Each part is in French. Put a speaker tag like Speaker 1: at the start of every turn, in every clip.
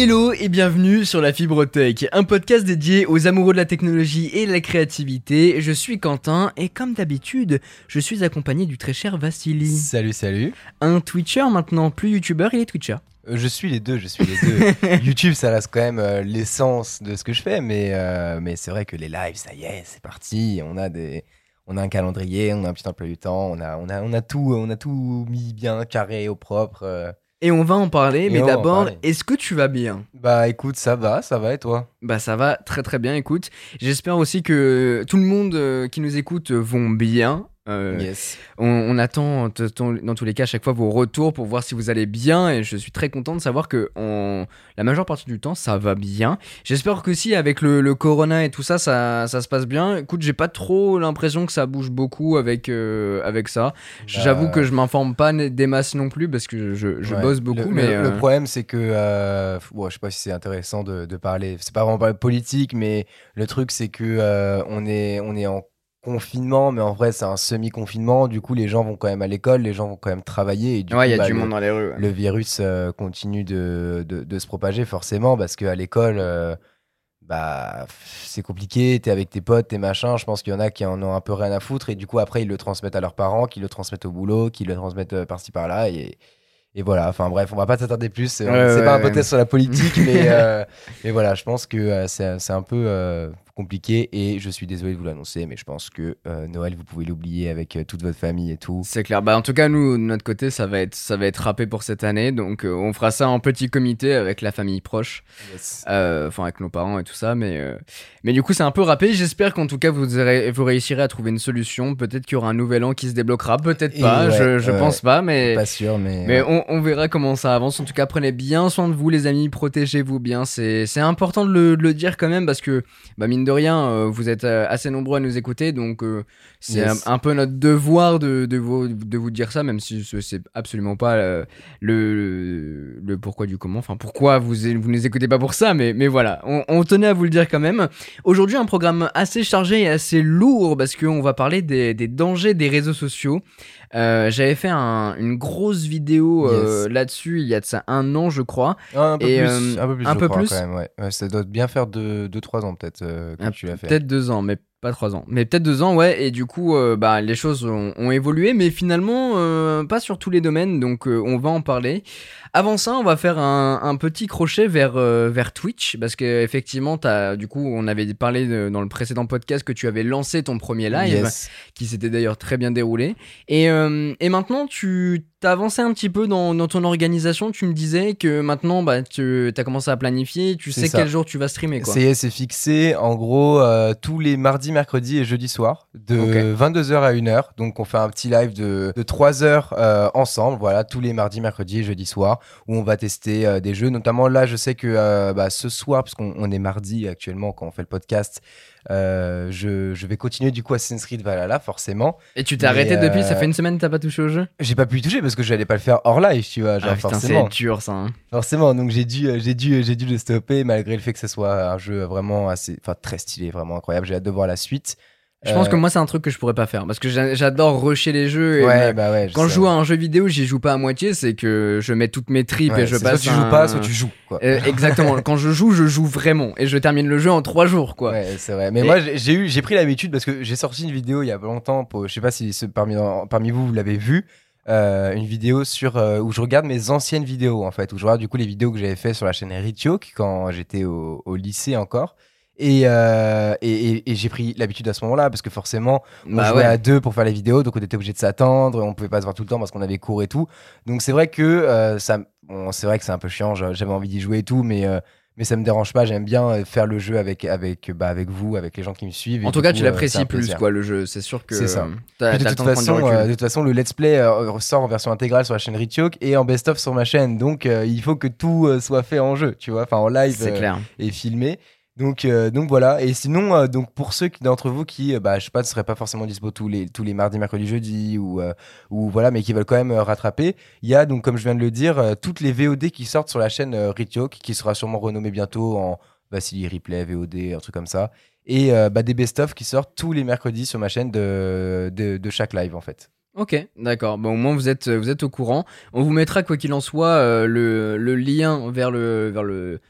Speaker 1: Hello et bienvenue sur la Fibre Tech, un podcast dédié aux amoureux de la technologie et de la créativité. Je suis Quentin et comme d'habitude, je suis accompagné du très cher Vassili.
Speaker 2: Salut, salut.
Speaker 1: Un Twitcher maintenant, plus YouTuber, il est Twitcher.
Speaker 2: Euh, je suis les deux, je suis les deux. YouTube, ça reste quand même euh, l'essence de ce que je fais, mais, euh, mais c'est vrai que les lives, ça y est, c'est parti. On a des, on a un calendrier, on a un petit emploi du temps, on a, on a, on a tout, on a tout mis bien carré au propre. euh.
Speaker 1: Et on va en parler,
Speaker 2: Et
Speaker 1: mais d'abord, est-ce que tu vas bien?
Speaker 2: Bah écoute, ça va, ça va et toi?
Speaker 1: Bah ça va très très bien, écoute. J'espère aussi que tout le monde euh, qui nous écoute euh, vont bien. Euh,
Speaker 2: Yes.
Speaker 1: On, on attend dans tous les cas à chaque fois vos retours pour voir si vous allez bien et je suis très content de savoir que la majeure partie du temps ça va bien. J'espère que si avec le, le corona et tout ça, ça ça se passe bien. Écoute, j'ai pas trop l'impression que ça bouge beaucoup avec euh, avec ça. J'avoue
Speaker 2: Bah,
Speaker 1: que je m'informe pas des masses non plus parce que je, je
Speaker 2: ouais.
Speaker 1: bosse beaucoup,
Speaker 2: Le-
Speaker 1: mais
Speaker 2: le, le
Speaker 1: euh,
Speaker 2: problème, c'est que, euh, bon, je sais pas si c'est intéressant de, de parler. C'est pas vraiment parler politique, mais le truc, c'est que euh, on est, on est en confinement, mais en vrai, c'est un semi-confinement. Du coup, les gens vont quand même à l'école, les gens vont quand même travailler. Et du
Speaker 1: ouais, il y a
Speaker 2: bah,
Speaker 1: du
Speaker 2: le-
Speaker 1: monde dans les rues. ouais.
Speaker 2: le virus euh, continue de, de, de se propager forcément parce qu'à l'école, euh, bah, c'est compliqué, t'es avec tes potes, tes machins, je pense qu'il y en a qui en ont un peu rien à foutre et du coup après ils le transmettent à leurs parents, qui le transmettent au boulot, qui le transmettent euh, par-ci par-là et, et voilà, enfin bref, on va pas s'attarder plus, c'est
Speaker 1: Ouais,
Speaker 2: c'est
Speaker 1: ouais,
Speaker 2: pas un podcast sur la politique mais, mais voilà, je pense que c'est un peu compliqué et je suis désolé de vous l'annoncer mais je pense que euh, Noël vous pouvez l'oublier avec euh, toute votre famille et tout.
Speaker 1: C'est clair. Bah, en tout cas, nous, de notre côté, ça va être, ça va être râpé pour cette année. Donc, euh, on fera ça en petit comité avec la famille proche. Enfin avec nos parents et tout ça. Mais mais du coup c'est un peu râpé. J'espère qu'en tout cas vous, aurez- vous réussirez à trouver une solution. Peut-être qu'il y aura un nouvel an qui se débloquera. Peut-être pas.
Speaker 2: Ouais,
Speaker 1: je, je pense pas mais
Speaker 2: Pas sûr mais,
Speaker 1: mais on, on verra comment ça avance. En tout cas prenez bien soin de vous les amis. Protégez-vous bien. C'est c'est important de le, de le dire quand même parce que bah mine de rien euh, vous êtes euh, assez nombreux à nous écouter donc euh, c'est
Speaker 2: Yes.
Speaker 1: un, un peu notre devoir de, de, vous, de vous dire ça même si ce- c'est absolument pas le, le pourquoi du comment. Enfin, pourquoi vous, vous nous écoutez pas pour ça, mais, mais voilà, on, on tenait à vous le dire quand même. Aujourd'hui, un programme assez chargé et assez lourd parce qu'on va parler des, des dangers des réseaux sociaux. Euh, J'avais fait un- une grosse vidéo euh,
Speaker 2: Yes.
Speaker 1: là-dessus il y a de ça un an, je crois.
Speaker 2: Ah, un peu
Speaker 1: Et,
Speaker 2: plus,
Speaker 1: euh,
Speaker 2: un peu plus,
Speaker 1: un
Speaker 2: je
Speaker 1: peu
Speaker 2: crois,
Speaker 1: plus.
Speaker 2: quand même, ouais. Ouais, ça doit bien faire 2-3 deux, deux, ans peut-être que
Speaker 1: Ah,
Speaker 2: tu l'as fait.
Speaker 1: Peut-être deux ans, mais pas trois ans. Mais peut-être deux ans, ouais. Et du coup, euh, bah, les choses ont, ont évolué, mais finalement, euh, pas sur tous les domaines. Donc, euh, on va en parler. Avant ça, on va faire un, un petit crochet vers, euh, vers Twitch. Parce qu'effectivement, t'as- du coup, on avait parlé de- dans le précédent podcast que tu avais lancé ton premier live,
Speaker 2: Yes.
Speaker 1: qui s'était d'ailleurs très bien déroulé. Et, euh, et maintenant, tu t'as avancé un petit peu dans, dans ton organisation. Tu me disais que maintenant, bah, tu as commencé à planifier. Tu sais
Speaker 2: ça.
Speaker 1: quel jour tu vas streamer, quoi.
Speaker 2: C'est fixé en gros euh, tous les mardis, mercredis et jeudis soirs de
Speaker 1: Ok.
Speaker 2: 22h à 1h. Donc on fait un petit live de, de 3 heures euh, ensemble, voilà, tous les mardis, mercredis et jeudis où on va tester euh, des jeux. Notamment là, je sais que euh, bah, ce soir, parce qu'on on est mardi actuellement quand on fait le podcast, euh, je, je vais continuer du coup Assassin's Creed Valhalla forcément.
Speaker 1: Et tu t'es arrêté depuis, ça fait une semaine que t'as pas touché au jeu?
Speaker 2: J'ai pas pu y toucher parce que j'allais pas le faire hors live, tu vois, genre
Speaker 1: Ah putain,
Speaker 2: forcément.
Speaker 1: c'est dur ça. hein.
Speaker 2: Forcément, donc j'ai dû, j'ai dû, j'ai dû le stopper malgré le fait que ce soit un jeu vraiment assez, enfin très stylé, vraiment incroyable. J'ai hâte de voir la suite.
Speaker 1: Je pense
Speaker 2: Euh,
Speaker 1: que moi, c'est un truc que je pourrais pas faire parce que j'a- j'adore rusher les jeux. Et
Speaker 2: ouais,
Speaker 1: me-
Speaker 2: bah ouais.
Speaker 1: Quand je joue à un jeu vidéo, j'y joue pas à moitié, c'est que je mets toutes mes tripes
Speaker 2: Ouais,
Speaker 1: et je passe.
Speaker 2: Soit tu joues
Speaker 1: un-
Speaker 2: pas, soit tu joues. Quoi.
Speaker 1: Euh, exactement. Quand je joue, je joue vraiment et je termine le jeu en trois jours, quoi.
Speaker 2: Ouais, c'est vrai. Mais
Speaker 1: Et-
Speaker 2: moi, j'ai eu, j'ai pris l'habitude parce que j'ai sorti une vidéo il y a pas longtemps. Pour, je sais pas si parmi parmi vous vous l'avez vu. euh, une vidéo sur euh, où je regarde mes anciennes vidéos en fait où je regarde du coup les vidéos que j'avais fait sur la chaîne Ritioc quand j'étais au, au lycée encore et, euh, et, et- et j'ai pris l'habitude à ce moment-là parce que forcément on
Speaker 1: Bah
Speaker 2: jouait
Speaker 1: ouais.
Speaker 2: à deux pour faire les vidéos, donc on était obligé de s'attendre, on pouvait pas se voir tout le temps parce qu'on avait cours et tout. Donc c'est vrai que euh, ça, bon, c'est vrai que c'est un peu chiant. j'a- J'avais envie d'y jouer et tout, mais euh, mais ça me dérange pas. J'aime bien euh, faire le jeu avec avec bah, avec vous, avec les gens qui me suivent.
Speaker 1: En tout cas,
Speaker 2: coup,
Speaker 1: tu
Speaker 2: euh,
Speaker 1: l'apprécies plus, quoi, le jeu. C'est sûr que.
Speaker 2: C'est ça.
Speaker 1: T'as
Speaker 2: Puis de toute façon, euh, de toute façon, le let's play euh, ressort en version intégrale sur la chaîne Ritioc et en best-of sur ma chaîne. Donc euh, il faut que tout soit fait en jeu, tu vois, enfin en live.
Speaker 1: c'est clair.
Speaker 2: et filmé. Donc, euh, donc voilà. Et sinon, euh, donc pour ceux d'entre vous qui, euh, bah, je sais pas, ne seraient pas forcément dispo tous les, mardis, mercredis, jeudi, ou, euh, ou voilà, mais qui veulent quand même rattraper, il y a comme je viens de le dire, toutes les VOD qui sortent sur la chaîne Ritioc, qui sera sûrement renommée bientôt en Vassili Replay, VOD, un truc comme ça. Et bah, des best-of qui sortent tous les mercredis sur ma chaîne de, chaque live, en fait.
Speaker 1: Ok, d'accord. Bon, au moins vous êtes, au courant. On vous mettra quoi qu'il en soit le, lien vers le,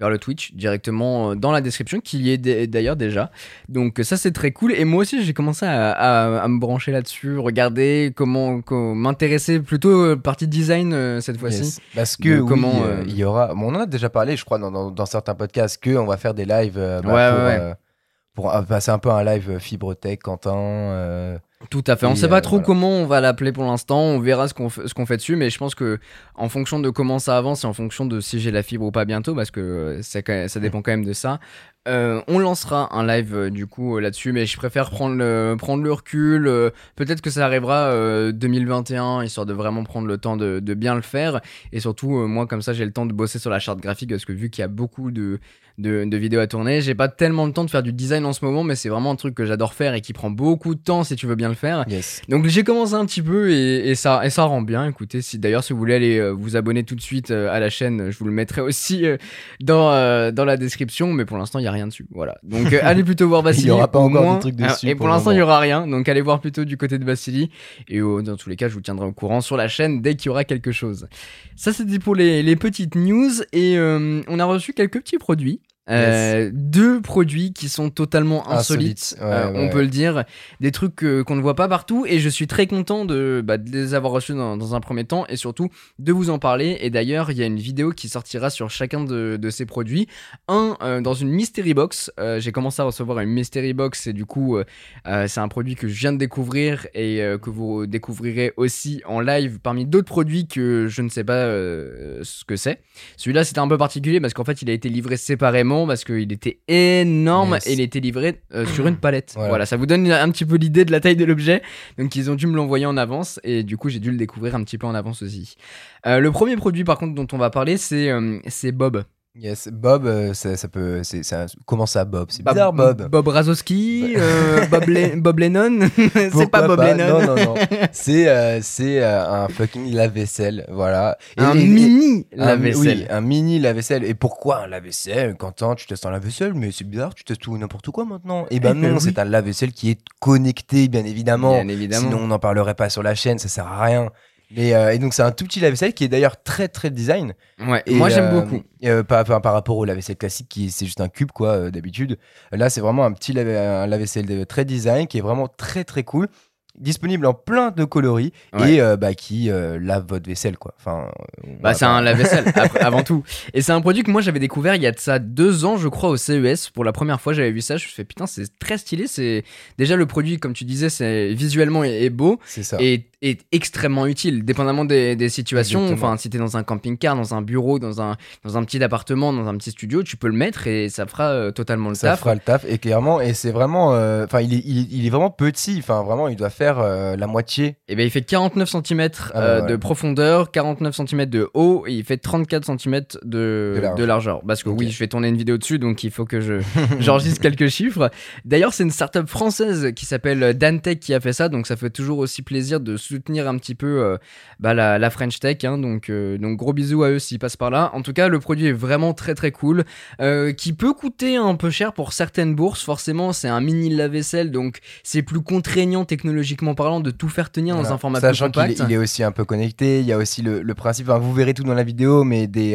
Speaker 1: vers le Twitch directement euh, dans la description, qui y est d'ailleurs déjà. Donc ça c'est très cool. Et moi aussi j'ai commencé à, à- à me brancher là-dessus, regarder comment, comment- m'intéresser plutôt euh, partie design euh, cette fois-ci.
Speaker 2: Yes. Parce que oui,
Speaker 1: comment,
Speaker 2: euh, il y aura. bon, on en a déjà parlé, je crois, dans, dans- dans certains podcasts, que on va faire des lives bah,
Speaker 1: Ouais,
Speaker 2: pour,
Speaker 1: ouais, ouais.
Speaker 2: euh, pour euh, passer un peu un live fibre tech, Quentin. euh,
Speaker 1: Tout à fait. On
Speaker 2: Et,
Speaker 1: sait pas
Speaker 2: euh,
Speaker 1: trop
Speaker 2: voilà.
Speaker 1: comment on va l'appeler pour l'instant. On verra ce qu'on fait, ce qu'on fait dessus, mais je pense que en fonction de comment ça avance et en fonction de si j'ai la fibre ou pas bientôt, parce que euh, ça dépend quand même de ça. Euh, on lancera un live euh, du coup euh, là-dessus, mais je préfère prendre le, prendre le recul. Peut-être que ça arrivera euh, 2021, histoire de vraiment prendre le temps de, de bien le faire. Et surtout, moi, comme ça, j'ai le temps de bosser sur la charte graphique, parce que vu qu'il y a beaucoup de, de, de vidéos à tourner, j'ai pas tellement le temps de faire du design en ce moment, mais c'est vraiment un truc que j'adore faire et qui prend beaucoup de temps si tu veux bien le faire.
Speaker 2: Yes.
Speaker 1: Donc j'ai commencé un petit peu et, et ça, et ça rend bien. Écoutez, si d'ailleurs si vous voulez aller vous abonner tout de suite à la chaîne, je vous le mettrai aussi dans, dans la description. Mais pour l'instant, il y a rien dessus. Voilà. Donc euh, allez plutôt voir Vassili.
Speaker 2: Il y aura pas encore de
Speaker 1: moins. Ah,
Speaker 2: dessus
Speaker 1: Et
Speaker 2: pour
Speaker 1: l'instant, il y
Speaker 2: moment.
Speaker 1: aura rien. Donc allez voir plutôt du côté de Vassili. Et euh, dans tous les cas, je vous tiendrai au courant sur la chaîne dès qu'il y aura quelque chose. Ça, c'était pour les, les petites news. Et euh, on a reçu quelques petits produits. Euh, Deux produits qui sont totalement insolites,
Speaker 2: ouais,
Speaker 1: euh, on peut le dire, des trucs qu'on ne voit pas partout et je suis très content de, bah, de les avoir reçus dans, dans un premier temps et surtout de vous en parler. Et d'ailleurs, il y a une vidéo qui sortira sur chacun de, de ces produits. Un euh, dans une mystery box. J'ai commencé à recevoir une mystery box et du coup, c'est un produit que je viens de découvrir et que vous découvrirez aussi en live parmi d'autres produits que je ne sais pas ce que c'est. Celui-là, c'était un peu particulier parce qu'en fait, il a été livré séparément parce qu'il était énorme
Speaker 2: Yes.
Speaker 1: et il était livré euh, sur une palette. Voilà.
Speaker 2: Voilà.
Speaker 1: ça vous donne un petit peu l'idée de la taille de l'objet. Donc, ils ont dû me l'envoyer en avance et du coup, j'ai dû le découvrir un petit peu en avance aussi. Euh, le premier produit, par contre, dont on va parler, c'est euh, c'est Bob.
Speaker 2: Yes. Bob, euh, ça, ça peut. c'est ça- comment ça, Bob? C'est
Speaker 1: Bob-
Speaker 2: bizarre, Bob.
Speaker 1: Bob Razowski, euh, Bob, Le- Bob Lennon? c'est
Speaker 2: Pourquoi
Speaker 1: pas? Bob Lennon.
Speaker 2: Non, non, non. c'est euh, c'est euh, un fucking lave-vaisselle, voilà. Et-
Speaker 1: un
Speaker 2: et- et-
Speaker 1: mini
Speaker 2: un-
Speaker 1: lave-vaisselle.
Speaker 2: Oui, un mini lave-vaisselle. Et pourquoi un lave-vaisselle Quentin, tu testes un lave-vaisselle, mais c'est bizarre, tu testes tout et n'importe quoi maintenant. Et ben
Speaker 1: Eh ben
Speaker 2: non,
Speaker 1: oui.
Speaker 2: c'est un lave-vaisselle qui est connecté, bien évidemment.
Speaker 1: Bien évidemment.
Speaker 2: Sinon, on n'en parlerait pas sur la chaîne, ça sert à rien. Mais, euh, et donc, c'est un tout petit lave-vaisselle qui est d'ailleurs très très design.
Speaker 1: Ouais,
Speaker 2: Et,
Speaker 1: moi j'aime
Speaker 2: euh,
Speaker 1: beaucoup.
Speaker 2: euh, par, par- par rapport au lave-vaisselle classique, qui c'est juste un cube, quoi, euh, d'habitude. Là, c'est vraiment un petit lave-vaisselle très design qui est vraiment très très cool. Disponible en plein de coloris
Speaker 1: Ouais.
Speaker 2: et bah, qui lave votre vaisselle, quoi. Enfin,
Speaker 1: Bah, c'est un lave-vaisselle, avant tout. Et c'est un produit que moi j'avais découvert il y a de ça deux ans, je crois, au CES. Pour la première fois, j'avais vu ça. Je me suis fait putain, c'est très stylé. C'est déjà le produit, comme tu disais, c'est visuellement est, est beau
Speaker 2: C'est ça.
Speaker 1: et est extrêmement utile, dépendamment des, des situations.
Speaker 2: Exactement.
Speaker 1: Enfin, si t'es dans un camping-car, dans un bureau, dans un dans un petit appartement, dans un petit studio, tu peux le mettre et ça fera euh, totalement le
Speaker 2: ça
Speaker 1: taf.
Speaker 2: fera le taf et clairement et c'est vraiment euh, enfin il, est, il, est- il est vraiment petit enfin vraiment il doit faire euh, la moitié
Speaker 1: Et ben il fait 49 cm
Speaker 2: Ah
Speaker 1: de profondeur, 49 cm de haut et il fait 34 cm de,
Speaker 2: De large.
Speaker 1: de largeur. Parce que oui, je vais tourner une vidéo dessus, donc il faut que je j'enregistre quelques chiffres. D'ailleurs, c'est une startup française qui s'appelle Dantech qui a fait ça, donc ça fait toujours aussi plaisir de soutenir un petit peu euh, bah, la, la French Tech. hein. donc, euh, donc gros bisous à eux s'ils passent par là. En tout cas, le produit est vraiment très très cool, euh, qui peut coûter un peu cher pour certaines bourses. Forcément, c'est un mini lave-vaisselle, donc c'est plus contraignant technologiquement parlant de tout faire tenir dans un format
Speaker 2: sachant
Speaker 1: plus
Speaker 2: qu'il
Speaker 1: compact.
Speaker 2: est, il est aussi un peu connecté il y a aussi le, le principe enfin, vous verrez tout dans la vidéo mais des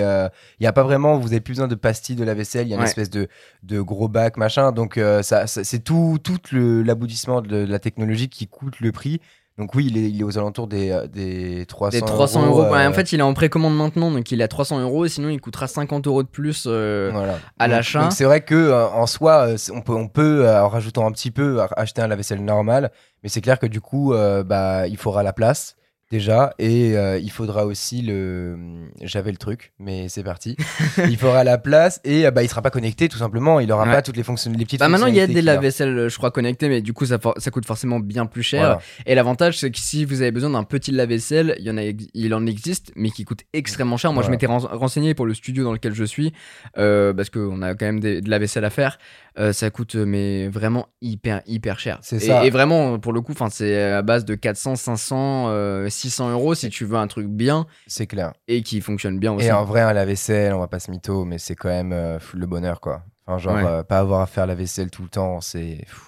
Speaker 2: il y a pas vraiment vous avez plus besoin de pastilles de la vaisselle il y a une
Speaker 1: Ouais.
Speaker 2: espèce de, de gros bac machin donc ça, ça- c'est tout tout l'aboutissement de la technologie qui coûte le prix donc oui il est, il est aux alentours des, euh, des 300
Speaker 1: Des 300 euros. Ouais,
Speaker 2: euh,
Speaker 1: en fait, il est en précommande maintenant, donc il est à 300 euros, et sinon il coûtera 50 euros de plus. euh,
Speaker 2: Voilà.
Speaker 1: à l'achat.
Speaker 2: Donc c'est vrai que euh, en soi, on peut, on peut en rajoutant un petit peu, acheter un lave-vaisselle normal, mais c'est clair que du coup, euh, bah, il faudra la place déjà, et euh, il faudra aussi le. J'avais le truc, mais c'est parti. il faudra la place et euh, bah, il sera pas connecté tout simplement. Il aura
Speaker 1: Ouais.
Speaker 2: pas toutes les fonctions, les petites.
Speaker 1: Bah maintenant il y a des lave-vaisselle je crois connectés mais du coup ça, coûte forcément bien plus cher
Speaker 2: Voilà.
Speaker 1: et l'avantage c'est que si vous avez besoin d'un petit lave-vaisselle il y en a ex- il en existe mais qui coûte extrêmement cher moi je m'étais ren- renseigné pour le studio dans lequel je suis euh, parce qu'on a quand même des, de la vaisselle à faire Euh, ça coûte euh, mais vraiment hyper hyper cher
Speaker 2: C'est ça.
Speaker 1: et vraiment pour le coup enfin c'est à base de 400 500 euh, 600 euros si tu veux un truc bien
Speaker 2: C'est clair.
Speaker 1: et qui fonctionne bien aussi
Speaker 2: Et en vrai, un lave-vaisselle, on va pas se mytho, mais c'est quand même euh, le bonheur, quoi. Enfin, genre,
Speaker 1: Ouais.
Speaker 2: pas avoir à faire la vaisselle tout le temps, c'est. pff,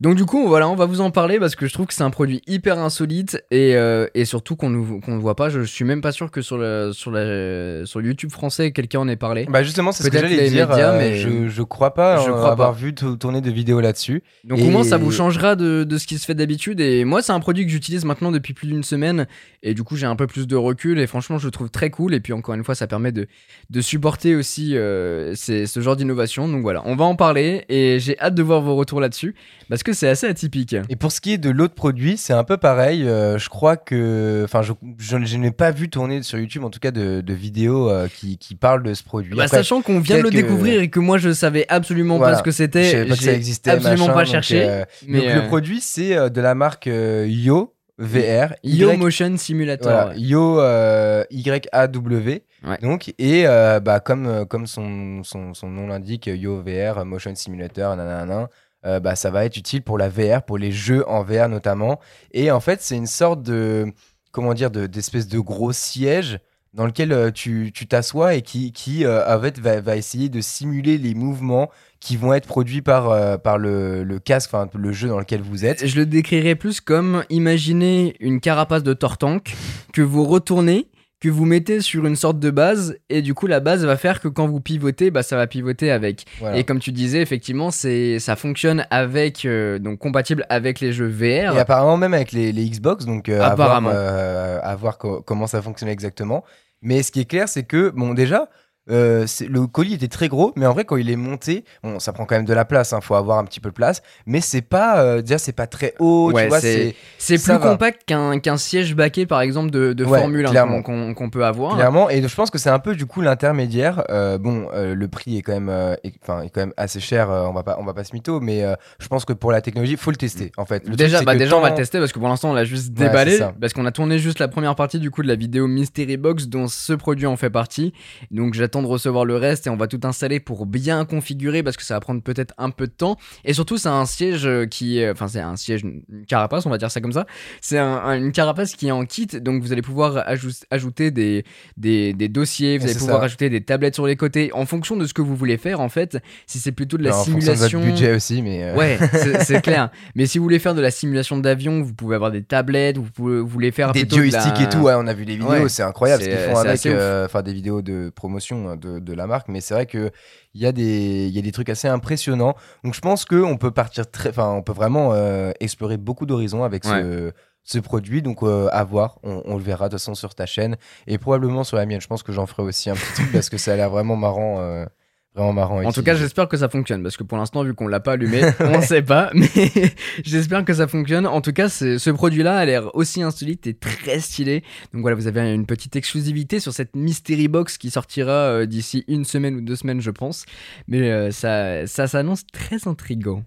Speaker 1: Donc du coup, voilà, on va vous en parler parce que je trouve que c'est un produit hyper insolite et, euh, et surtout qu'on ne voit pas. Je suis même pas sûr que sur le sur la sur YouTube français quelqu'un en ait parlé.
Speaker 2: Bah justement, c'est ce que j'allais dire.
Speaker 1: médias,
Speaker 2: euh,
Speaker 1: mais-
Speaker 2: je, je crois pas
Speaker 1: Je
Speaker 2: euh,
Speaker 1: crois
Speaker 2: avoir
Speaker 1: pas.
Speaker 2: vu to- tourner de vidéos là-dessus.
Speaker 1: Donc au moins ça vous changera de, de ce qui se fait d'habitude et moi c'est un produit que j'utilise maintenant depuis plus d'une semaine et du coup j'ai un peu plus de recul et franchement je le trouve très cool et puis encore une fois ça permet de, de supporter aussi euh, ces- ce genre d'innovation donc voilà on va en parler et j'ai hâte de voir vos retours là-dessus parce que c'est assez atypique.
Speaker 2: Et pour ce qui est de l'autre produit, c'est un peu pareil. euh, je crois que, enfin, je, je, je n'ai pas vu tourner sur YouTube, en tout cas, de, de vidéos euh, qui, qui parlent de ce produit.
Speaker 1: Bah,
Speaker 2: Après,
Speaker 1: sachant qu'on vient de le
Speaker 2: que-
Speaker 1: découvrir et que moi je savais absolument
Speaker 2: Voilà.
Speaker 1: pas ce que
Speaker 2: je
Speaker 1: c'était,
Speaker 2: savais pas
Speaker 1: absolument
Speaker 2: machin,
Speaker 1: pas cherché.
Speaker 2: euh,
Speaker 1: mais
Speaker 2: donc
Speaker 1: euh,
Speaker 2: le produit, c'est de la marque Yo VR.
Speaker 1: Yo
Speaker 2: Y-
Speaker 1: Motion Simulator.
Speaker 2: Voilà,
Speaker 1: ouais.
Speaker 2: Yo euh, YAW.
Speaker 1: Ouais.
Speaker 2: Donc, et euh, bah, comme, comme son, son, son nom l'indique, Yo VR, Motion Simulator, nanana, euh, bah, ça va être utile pour la VR, pour les jeux en VR notamment. Et en fait, c'est une sorte de, comment dire, de- d'espèce de, gros siège dans lequel euh, tu t'assois et qui, qui euh, en fait, va, va essayer de simuler les mouvements qui vont être produits par, par le, le casque, enfin le jeu dans lequel vous êtes.
Speaker 1: Je le décrirais plus comme imaginez une carapace de tortank que vous retournez, que vous mettez sur une sorte de base, et du coup la base va faire que quand vous pivotez, bah, ça va pivoter avec.
Speaker 2: Voilà.
Speaker 1: Et comme tu disais, effectivement, c'est ça fonctionne avec euh, donc compatible avec les jeux VR.
Speaker 2: Et apparemment même avec les, les Xbox, donc euh, à voir,
Speaker 1: Apparemment.
Speaker 2: euh, à voir co- comment ça fonctionne exactement. Mais ce qui est clair, c'est que, bon, déjà, euh, le colis était très gros, mais en vrai, quand il est monté, bon, ça prend quand même de la place, il faut avoir un petit peu de place, mais c'est pas, euh, déjà, c'est pas très haut,
Speaker 1: Ouais, c'est- plus
Speaker 2: va.
Speaker 1: compact qu'un siège baquet par exemple de, de
Speaker 2: Ouais,
Speaker 1: Formule 1
Speaker 2: clairement.
Speaker 1: qu'on peut avoir.
Speaker 2: clairement, et je pense que c'est un peu du coup l'intermédiaire. Euh, bon, le prix est quand même, est, quand même assez cher, on va pas, on va pas se mytho, mais je pense que pour la technologie, faut le tester, en fait. Le
Speaker 1: déjà, bah déjà on va le tester parce que pour l'instant on l'a juste
Speaker 2: Ouais,
Speaker 1: déballé
Speaker 2: ça.
Speaker 1: parce qu'on a tourné juste la première partie du coup de la vidéo Mystery Box dont ce produit en fait partie. Donc j'attends de recevoir le reste et on va tout installer pour bien configurer parce que ça va prendre peut-être un peu de temps. Et surtout c'est un siège euh, qui enfin c'est un siège, une carapace on va dire ça comme ça. C'est un- un- une carapace qui est en kit donc vous allez pouvoir ajou- ajouter des, des, des dossiers, vous
Speaker 2: Et
Speaker 1: allez pouvoir
Speaker 2: ça.
Speaker 1: ajouter des tablettes sur les côtés en fonction de ce que vous voulez faire en fait. Si c'est plutôt de la
Speaker 2: Alors, en fonction de
Speaker 1: simulation.
Speaker 2: votre budget aussi, mais. euh,
Speaker 1: Ouais, c'est clair. Mais si vous voulez faire de la simulation d'avion, vous pouvez avoir des tablettes, vous, pouvez, vous voulez faire
Speaker 2: des
Speaker 1: la-
Speaker 2: joysticks et tout, ouais, on a vu les vidéos,
Speaker 1: Ouais.
Speaker 2: c'est incroyable ce qu'ils font avec, euh, enfin des vidéos de promotion hein, de, de la marque, mais c'est vrai que il y a des, y a des trucs assez impressionnants. Donc je pense que on peut partir très, enfin on peut vraiment euh, explorer beaucoup d'horizons avec ce, ce produit. Donc euh, à voir, on, on le verra de toute façon sur ta chaîne et probablement sur la mienne. Je pense que j'en ferai aussi un petit truc parce que ça a l'air vraiment marrant, euh, vraiment marrant. à
Speaker 1: En tout cas, j'espère que ça fonctionne parce que pour l'instant, vu qu'on l'a pas allumé, on sait pas. Mais j'espère que ça fonctionne. En tout cas, ce produit-là a l'air aussi insolite et très stylé. Donc voilà, vous avez une petite exclusivité sur cette mystery box qui sortira euh, d'ici une semaine ou deux semaines, je pense. Mais euh, ça, ça s'annonce très intrigant.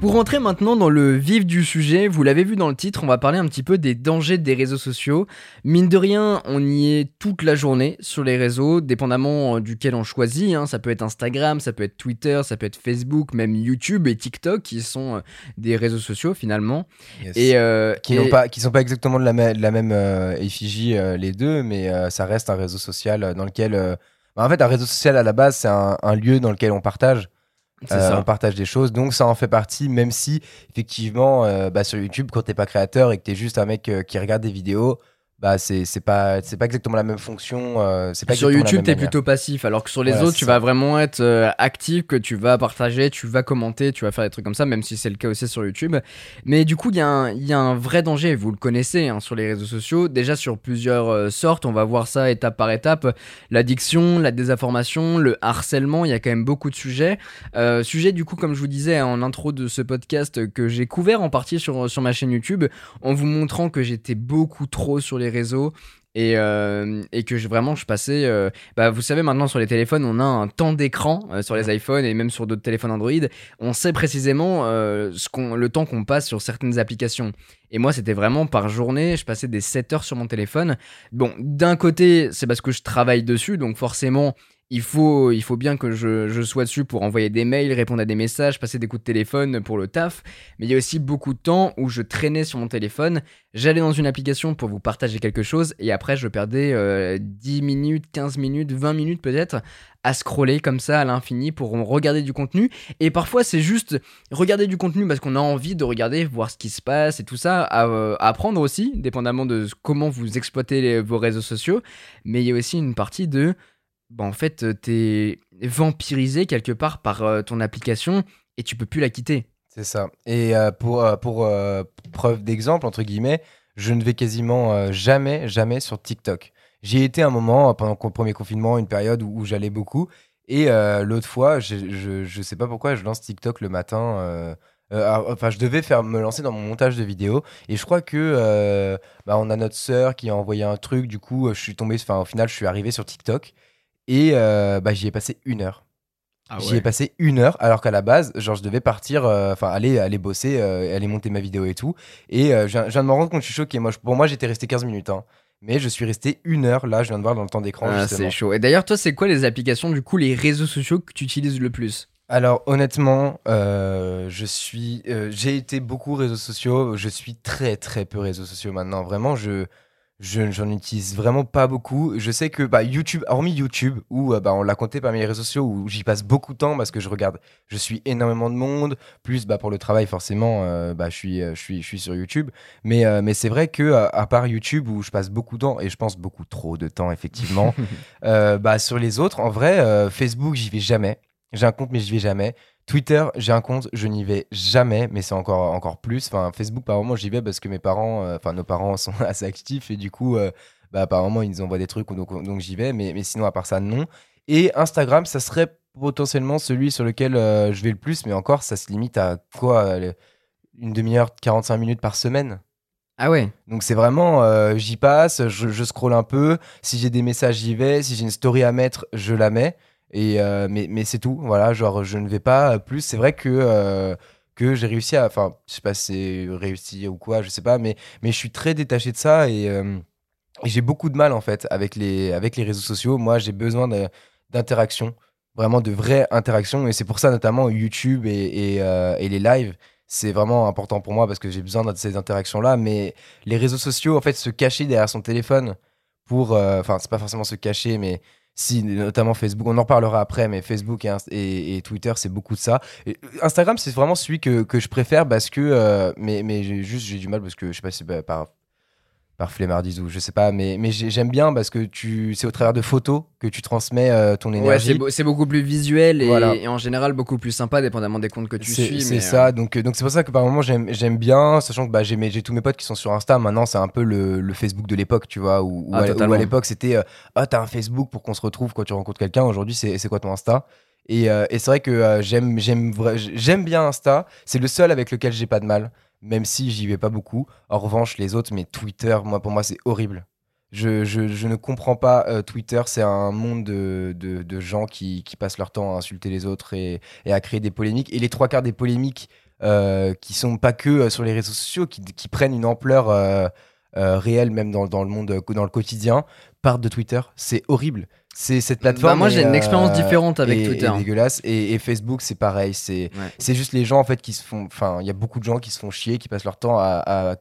Speaker 1: Pour rentrer maintenant dans le vif du sujet, vous l'avez vu dans le titre, on va parler un petit peu des dangers des réseaux sociaux. Mine de rien, on y est toute la journée sur les réseaux, dépendamment euh, duquel on choisit. hein. Ça peut être Instagram, ça peut être Twitter, ça peut être Facebook, même YouTube et TikTok, qui sont euh, des réseaux sociaux finalement.
Speaker 2: Yes.
Speaker 1: Et, euh,
Speaker 2: qui
Speaker 1: et-
Speaker 2: n'ont pas qui sont pas exactement de la, ma- de la même euh, effigie euh, les deux mais ça reste un réseau social dans lequel bah, en fait un réseau social à la base c'est un, un lieu dans lequel on partage euh, on partage des choses donc ça en fait partie même si effectivement euh, bah, sur YouTube quand t'es pas créateur et que t'es juste un mec euh, qui regarde des vidéos bah c'est pas c'est pas exactement la même fonction euh, c'est pas
Speaker 1: Sur YouTube,
Speaker 2: même
Speaker 1: t'es
Speaker 2: manière.
Speaker 1: plutôt passif, alors que sur les
Speaker 2: Voilà,
Speaker 1: autres, tu
Speaker 2: ça.
Speaker 1: vas vraiment être euh, actif, que tu vas partager, tu vas commenter, tu vas faire des trucs comme ça, même si c'est le cas aussi sur YouTube. Mais du coup, il y, a un- il y a un vrai danger, vous le connaissez hein, sur les réseaux sociaux, déjà sur plusieurs euh, sortes, on va voir ça étape par étape. L'addiction, la désinformation, le harcèlement, il y a quand même beaucoup de sujets. Sujet du coup, comme je vous disais en intro de ce podcast, que j'ai couvert en partie sur, sur ma chaîne YouTube, en vous montrant que j'étais beaucoup trop sur les réseaux. Et, euh, et que je, vraiment je passais euh, bah, vous savez maintenant sur les téléphones on a un temps d'écran euh, sur les iPhones et même sur d'autres téléphones Android. On sait précisément ce qu'on, le temps qu'on passe sur certaines applications. Et moi c'était vraiment par journée je passais des 7 heures sur mon téléphone. Bon d'un côté c'est parce que je travaille dessus donc forcément il faut, il faut bien que je, sois dessus pour envoyer des mails, répondre à des messages, passer des coups de téléphone pour le taf. Mais il y a aussi beaucoup de temps où je traînais sur mon téléphone, j'allais dans une application pour vous partager quelque chose et après je perdais euh, 10 minutes, 15 minutes, 20 minutes peut-être à scroller comme ça à l'infini pour regarder du contenu. Et parfois c'est juste regarder du contenu parce qu'on a envie de regarder, voir ce qui se passe et tout ça, à, euh, apprendre aussi, dépendamment de comment vous exploitez vos réseaux sociaux. Mais il y a aussi une partie de bah, en fait, euh, t'es vampirisé quelque part par euh, ton application et tu peux plus la quitter.
Speaker 2: C'est ça. Et euh, pour, pour preuve d'exemple, entre guillemets, je ne vais quasiment jamais, jamais sur TikTok. J'y ai été un moment, pendant le premier confinement, une période où, j'allais beaucoup. Et l'autre fois, je, je sais pas pourquoi, je lance TikTok le matin. alors, enfin, je devais faire, me lancer dans mon montage de vidéo. Et je crois que euh, bah, on a notre sœur qui a envoyé un truc. Du coup, je suis tombé, enfin, au final, je suis arrivé sur TikTok. Et euh, bah, j'y ai passé une heure.
Speaker 1: Ah
Speaker 2: J'y ai passé une heure, alors qu'à la base, genre, je devais partir, euh, enfin, aller, aller bosser, euh, aller monter ma vidéo et tout. Et euh, je viens, je viens de me rendre compte, je suis choqué. Moi, je- pour moi, j'étais resté 15 minutes, hein. Mais je suis resté une heure, là, je viens de voir dans le temps d'écran,
Speaker 1: Ah, c'est chaud. Et d'ailleurs, toi, c'est quoi les applications, du coup, les réseaux sociaux que tu utilises le plus?
Speaker 2: Alors, honnêtement, je suis, j'ai été beaucoup réseaux sociaux. Je suis très, très peu réseaux sociaux maintenant. Vraiment, je, je, j'en utilise vraiment pas beaucoup. Je sais que bah, YouTube, hormis YouTube, où euh, bah, on l'a compté parmi les réseaux sociaux, où j'y passe beaucoup de temps parce que je regarde, je suis énormément de monde. Plus bah, pour le travail, forcément, euh, bah, je, suis, euh, je, suis, je suis sur YouTube. Mais, euh, mais c'est vrai que à, part YouTube, où je passe beaucoup de temps, et je pense beaucoup trop de temps, effectivement, bah, sur les autres, en vrai, Facebook, j'y vais jamais. J'ai un compte, mais j'y vais jamais. Twitter, j'ai un compte, je n'y vais jamais, mais c'est encore, encore plus. Enfin, Facebook, par moment, j'y vais parce que mes parents, euh, enfin, nos parents sont assez actifs et du coup, euh, bah, par moment, ils nous envoient des trucs, donc, donc j'y vais, mais, mais sinon, à part ça, non. Et Instagram, ça serait potentiellement celui sur lequel euh, je vais le plus, mais encore, ça se limite à quoi euh, Une demi-heure, 45 minutes par semaine
Speaker 1: Ah ouais
Speaker 2: donc c'est vraiment, euh, j'y passe, je, je scrolle un peu. Si j'ai des messages, j'y vais. Si j'ai une story à mettre, je la mets. Et euh, mais mais c'est tout. Voilà, genre je ne vais pas plus. C'est vrai que euh, que j'ai réussi à, enfin, je sais pas si c'est réussi ou quoi, je sais pas, mais mais je suis très détaché de ça et, euh, j'ai beaucoup de mal en fait avec les avec les réseaux sociaux. Moi, j'ai besoin d'interaction, vraiment de vraies interactions. Et c'est pour ça notamment YouTube et, et, et les lives. C'est vraiment important pour moi parce que j'ai besoin de ces interactions-là. Mais les réseaux sociaux, en fait, se cacher derrière son téléphone pour. Enfin, c'est pas forcément se cacher, mais si, notamment Facebook, on en reparlera après, mais Facebook et, et- Twitter, c'est beaucoup de ça. Et Instagram, c'est vraiment celui que, que je préfère parce que. euh, mais mais juste, j'ai du mal parce que je sais pas si bah, par, par flemmardise ou je sais pas, mais, mais j'ai- j'aime bien parce que tu, c'est au travers de photos que tu transmets euh, ton énergie.
Speaker 1: c'est beau- c'est beaucoup plus visuel et,
Speaker 2: Voilà.
Speaker 1: et en général beaucoup plus sympa, dépendamment des comptes que tu suis.
Speaker 2: c'est ça,
Speaker 1: euh,
Speaker 2: donc euh, donc c'est pour ça que par moment j'aime bien, sachant que bah, j'ai tous mes potes qui sont sur Insta. Maintenant c'est un peu le, le Facebook de l'époque, tu vois, où, où
Speaker 1: Ah,
Speaker 2: à, où
Speaker 1: totalement.
Speaker 2: à l'époque c'était euh, ah t'as un Facebook pour qu'on se retrouve quand tu rencontres quelqu'un. Aujourd'hui c'est c'est quoi ton Insta? Et, et c'est vrai que j'aime j'aime j'aime bien Insta. C'est le seul avec lequel j'ai pas de mal, même si j'y vais pas beaucoup. En revanche les autres, mais Twitter, moi pour moi c'est horrible. Je, je, ne comprends pas euh, Twitter, c'est un monde de, de, gens qui, qui passent leur temps à insulter les autres et, et à créer des polémiques. Et les trois quarts des polémiques euh, qui sont pas que euh, sur les réseaux sociaux, qui, qui prennent une ampleur réelle même dans, dans le monde, dans le quotidien, partent de Twitter. C'est horrible. C'est cette plateforme.
Speaker 1: Bah, moi,
Speaker 2: est,
Speaker 1: j'ai une
Speaker 2: euh,
Speaker 1: expérience différente avec
Speaker 2: est-
Speaker 1: Twitter.
Speaker 2: est dégueulasse. Et, et Facebook, c'est pareil. C'est
Speaker 1: Ouais.
Speaker 2: juste les gens en fait qui se font. Enfin, il y a beaucoup de gens qui se font chier, qui passent leur temps à. à-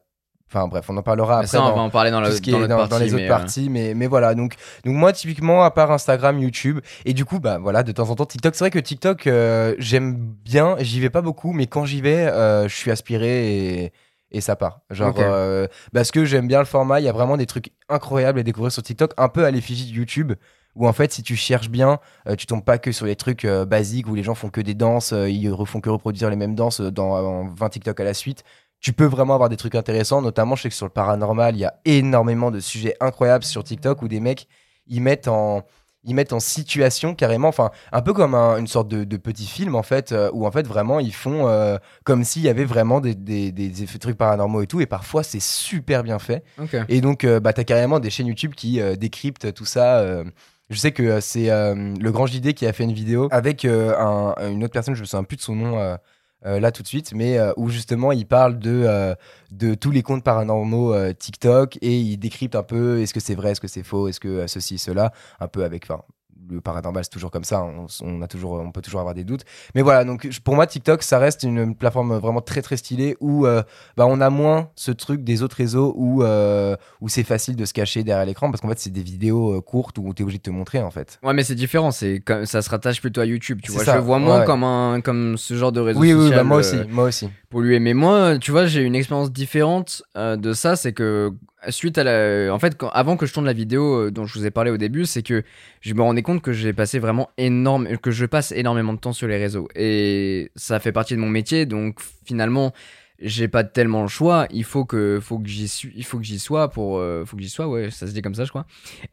Speaker 2: Enfin bref, on en parlera
Speaker 1: mais
Speaker 2: après.
Speaker 1: ça, on
Speaker 2: dans-
Speaker 1: va en parler dans, dans, partie.
Speaker 2: dans les autres
Speaker 1: mais, euh,
Speaker 2: parties mais, mais voilà donc donc moi typiquement à part Instagram YouTube et du coup bah voilà de temps en temps TikTok c'est vrai que TikTok euh, j'aime bien j'y vais pas beaucoup mais quand j'y vais euh, je suis aspiré et et ça part genre euh, parce que j'aime bien le format il y a vraiment des trucs incroyables à découvrir sur TikTok un peu à l'effigie de YouTube où en fait si tu cherches bien euh, tu tombes pas que sur les trucs euh, basiques où les gens font que des danses euh, ils refont que reproduire les mêmes danses dans en 20 TikTok à la suite tu peux vraiment avoir des trucs intéressants, notamment je sais que sur le paranormal, il y a énormément de sujets incroyables sur TikTok où des mecs ils mettent en ils mettent en situation carrément, enfin un peu comme un- une sorte de, de petit film en fait, euh, où en fait vraiment ils font euh, comme s'il y avait vraiment des, des, trucs paranormaux et tout, et parfois c'est super bien fait. Et donc, euh, bah, t'as carrément des chaînes YouTube qui décryptent tout ça. Je sais que euh, c'est euh, le grand JD qui a fait une vidéo avec euh, un- une autre personne, je me souviens plus de son nom là tout de suite, mais où justement il parle de, tous les comptes paranormaux TikTok et il décrypte un peu est-ce que c'est vrai, est-ce que c'est faux, est-ce que ceci, cela, un peu avec le paranormal c'est toujours comme ça, on, on a toujours, on peut toujours avoir des doutes. Mais voilà, donc pour moi TikTok ça reste une plateforme vraiment très très stylée où euh, bah, on a moins ce truc des autres réseaux où, euh, où c'est facile de se cacher derrière l'écran parce qu'en fait c'est des vidéos euh, courtes où tu es obligé de te montrer en fait.
Speaker 1: Ouais, mais c'est différent. C'est ça se rattache plutôt à YouTube. Tu vois,
Speaker 2: ça,
Speaker 1: je le vois moins
Speaker 2: ouais.
Speaker 1: comme un comme ce genre de réseau
Speaker 2: Oui, oui, bah, moi aussi, moi aussi.
Speaker 1: Pour lui. Mais moi, tu vois, j'ai une expérience différente euh, de ça. C'est que suite à la. En fait, avant que je tourne la vidéo euh, dont je vous ai parlé au début, c'est que je me rendais compte que j'ai passé vraiment énorme. que je passe énormément de temps sur les réseaux. Et ça fait partie de mon métier. Donc finalement. J'ai pas tellement le choix, il faut que, faut que j'y suis, il faut que j'y sois pour, euh, faut que j'y sois, ouais, ça se dit comme ça, je crois.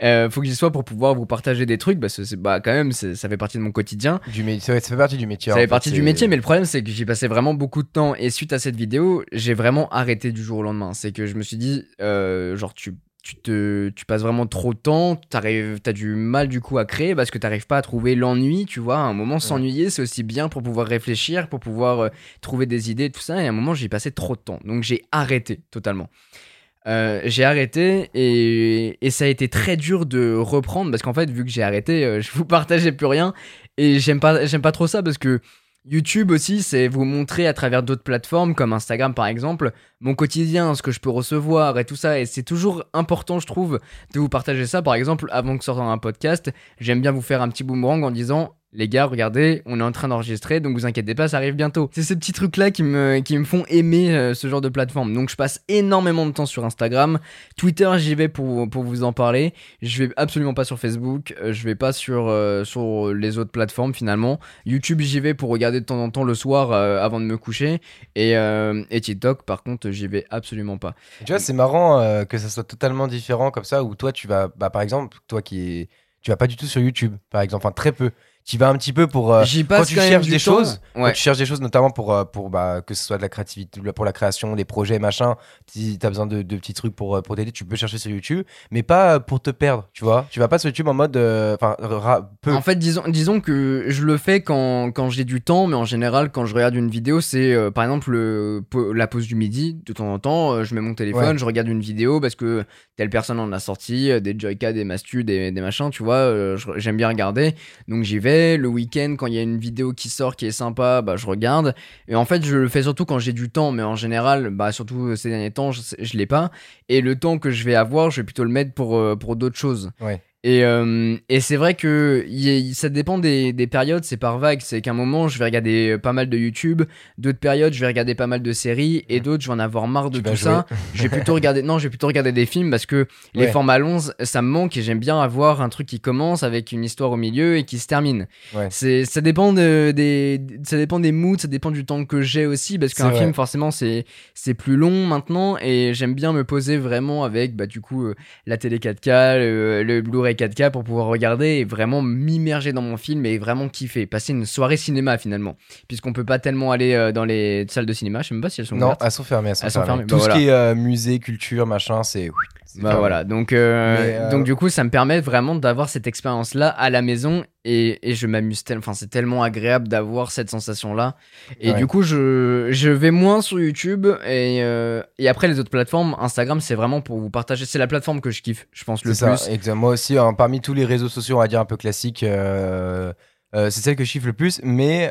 Speaker 1: Euh, faut que j'y sois pour pouvoir vous partager des trucs, parce que c'est, bah, quand même, ça fait partie de mon quotidien.
Speaker 2: Du mé- ça fait partie du métier.
Speaker 1: Ça
Speaker 2: en
Speaker 1: fait
Speaker 2: fait,
Speaker 1: partie du métier, mais le problème c'est que j'y passais vraiment beaucoup de temps. Et suite à cette vidéo, j'ai vraiment arrêté du jour au lendemain. C'est que je me suis dit, euh, genre, tu, tu, te, tu passes vraiment trop de temps, t'arrives- t'as du mal du coup à créer parce que t'arrives pas à trouver l'ennui, tu vois. À un moment, s'ennuyer, c'est aussi bien pour pouvoir réfléchir, pour pouvoir euh, trouver des idées, tout ça. Et à un moment, j'y passais trop de temps. Donc j'ai arrêté totalement. Euh, j'ai arrêté et, et ça a été très dur de reprendre parce qu'en fait, vu que j'ai arrêté, euh, je vous partageais plus rien et j'aime pas, j'aime pas trop ça parce que YouTube aussi, c'est vous montrer à travers d'autres plateformes comme Instagram par exemple, mon quotidien, ce que je peux recevoir et tout ça. Et c'est toujours important, je trouve, de vous partager ça. Par exemple, avant que sorte un podcast, j'aime bien vous faire un petit boomerang en disant les gars, regardez, on est en train d'enregistrer, donc vous inquiétez pas, ça arrive bientôt. C'est ces petits trucs-là qui me, qui me font aimer euh, ce genre de plateforme. Donc je passe énormément de temps sur Instagram. Twitter, j'y vais pour, pour vous en parler. Je vais absolument pas sur Facebook. euh, je vais pas sur, euh, sur les autres plateformes finalement. YouTube, j'y vais pour regarder de temps en temps le soir euh, avant de me coucher. Et, et TikTok, par contre, j'y vais absolument pas.
Speaker 2: Tu vois, c'est marrant que ça soit totalement différent comme ça, où toi, tu vas, bah, par exemple, toi qui es, tu vas pas du tout sur YouTube, par exemple, enfin très peu. Tu vas un petit peu pour. euh, quand tu
Speaker 1: quand même
Speaker 2: cherches
Speaker 1: du
Speaker 2: des
Speaker 1: temps.
Speaker 2: choses, quand
Speaker 1: Ouais.
Speaker 2: tu cherches des choses notamment pour, euh, pour bah, que ce soit de la créativité, pour la création, des projets, machin, si tu as besoin de, de petits trucs pour, euh, pour t'aider, tu peux chercher sur YouTube, mais pas euh, pour te perdre, tu vois. Tu vas pas sur YouTube en mode. euh, Enfin, peu.
Speaker 1: En fait, disons, disons que je le fais quand, quand j'ai du temps, mais en général, quand je regarde une vidéo, c'est euh, par exemple le- la pause du midi. De temps en temps, euh, je mets mon téléphone,
Speaker 2: Ouais.
Speaker 1: je regarde une vidéo parce que telle personne en a sorti, euh, des Joyka, des Mastu, des, des machins, tu vois. euh, J'aime bien regarder. Donc j'y vais. Le week-end, quand il y a une vidéo qui sort qui est sympa, bah, je regarde. Et en fait, je le fais surtout quand j'ai du temps, mais en général, bah, surtout ces derniers temps, je, je l'ai pas. Et le temps que je vais avoir, je vais plutôt le mettre pour, euh, d'autres choses. Et, euh, et c'est vrai que y ça dépend des, des périodes, c'est par vague. C'est qu'à un moment, je vais regarder pas mal de YouTube, d'autres périodes, je vais regarder pas mal de séries, et d'autres, je vais en avoir marre de
Speaker 2: Tu
Speaker 1: tout ça. Je vais plutôt regarder, non, je vais plutôt regarder des films parce que les
Speaker 2: Ouais.
Speaker 1: formats longs, ça me manque et j'aime bien avoir un truc qui commence avec une histoire au milieu et qui se termine.
Speaker 2: Ouais.
Speaker 1: C'est, ça dépend de, des, ça dépend des moods, ça dépend du temps que j'ai aussi parce qu'un film, forcément, c'est, c'est plus long maintenant et j'aime bien me poser vraiment avec, bah, du coup, euh, la télé 4K, le, le Blu-ray 4K pour pouvoir regarder et vraiment m'immerger dans mon film et vraiment kiffer. Passer une soirée cinéma finalement. Puisqu'on peut pas tellement aller euh, dans les salles de cinéma, je sais même pas si elles sont
Speaker 2: non,
Speaker 1: ouvertes.
Speaker 2: elles sont fermées. Elles sont
Speaker 1: Elles sont
Speaker 2: fermées.
Speaker 1: fermées,
Speaker 2: Tout
Speaker 1: bah
Speaker 2: ce
Speaker 1: voilà.
Speaker 2: qui est euh, musée, culture, machin, c'est.
Speaker 1: Bah
Speaker 2: fermé.
Speaker 1: voilà, donc, euh, donc du coup, ça me permet vraiment d'avoir cette expérience-là à la maison et, et je m'amuse tellement, enfin, c'est tellement agréable d'avoir cette sensation-là. Et
Speaker 2: Ouais.
Speaker 1: du coup, je, je vais moins sur YouTube et, euh, et après les autres plateformes, Instagram, c'est vraiment pour vous partager. C'est la plateforme que je kiffe, je pense, le
Speaker 2: ça,
Speaker 1: plus.
Speaker 2: exact. Moi aussi, hein, parmi tous les réseaux sociaux, on va dire un peu classiques, euh, euh, c'est celle que je chiffre le plus. Mais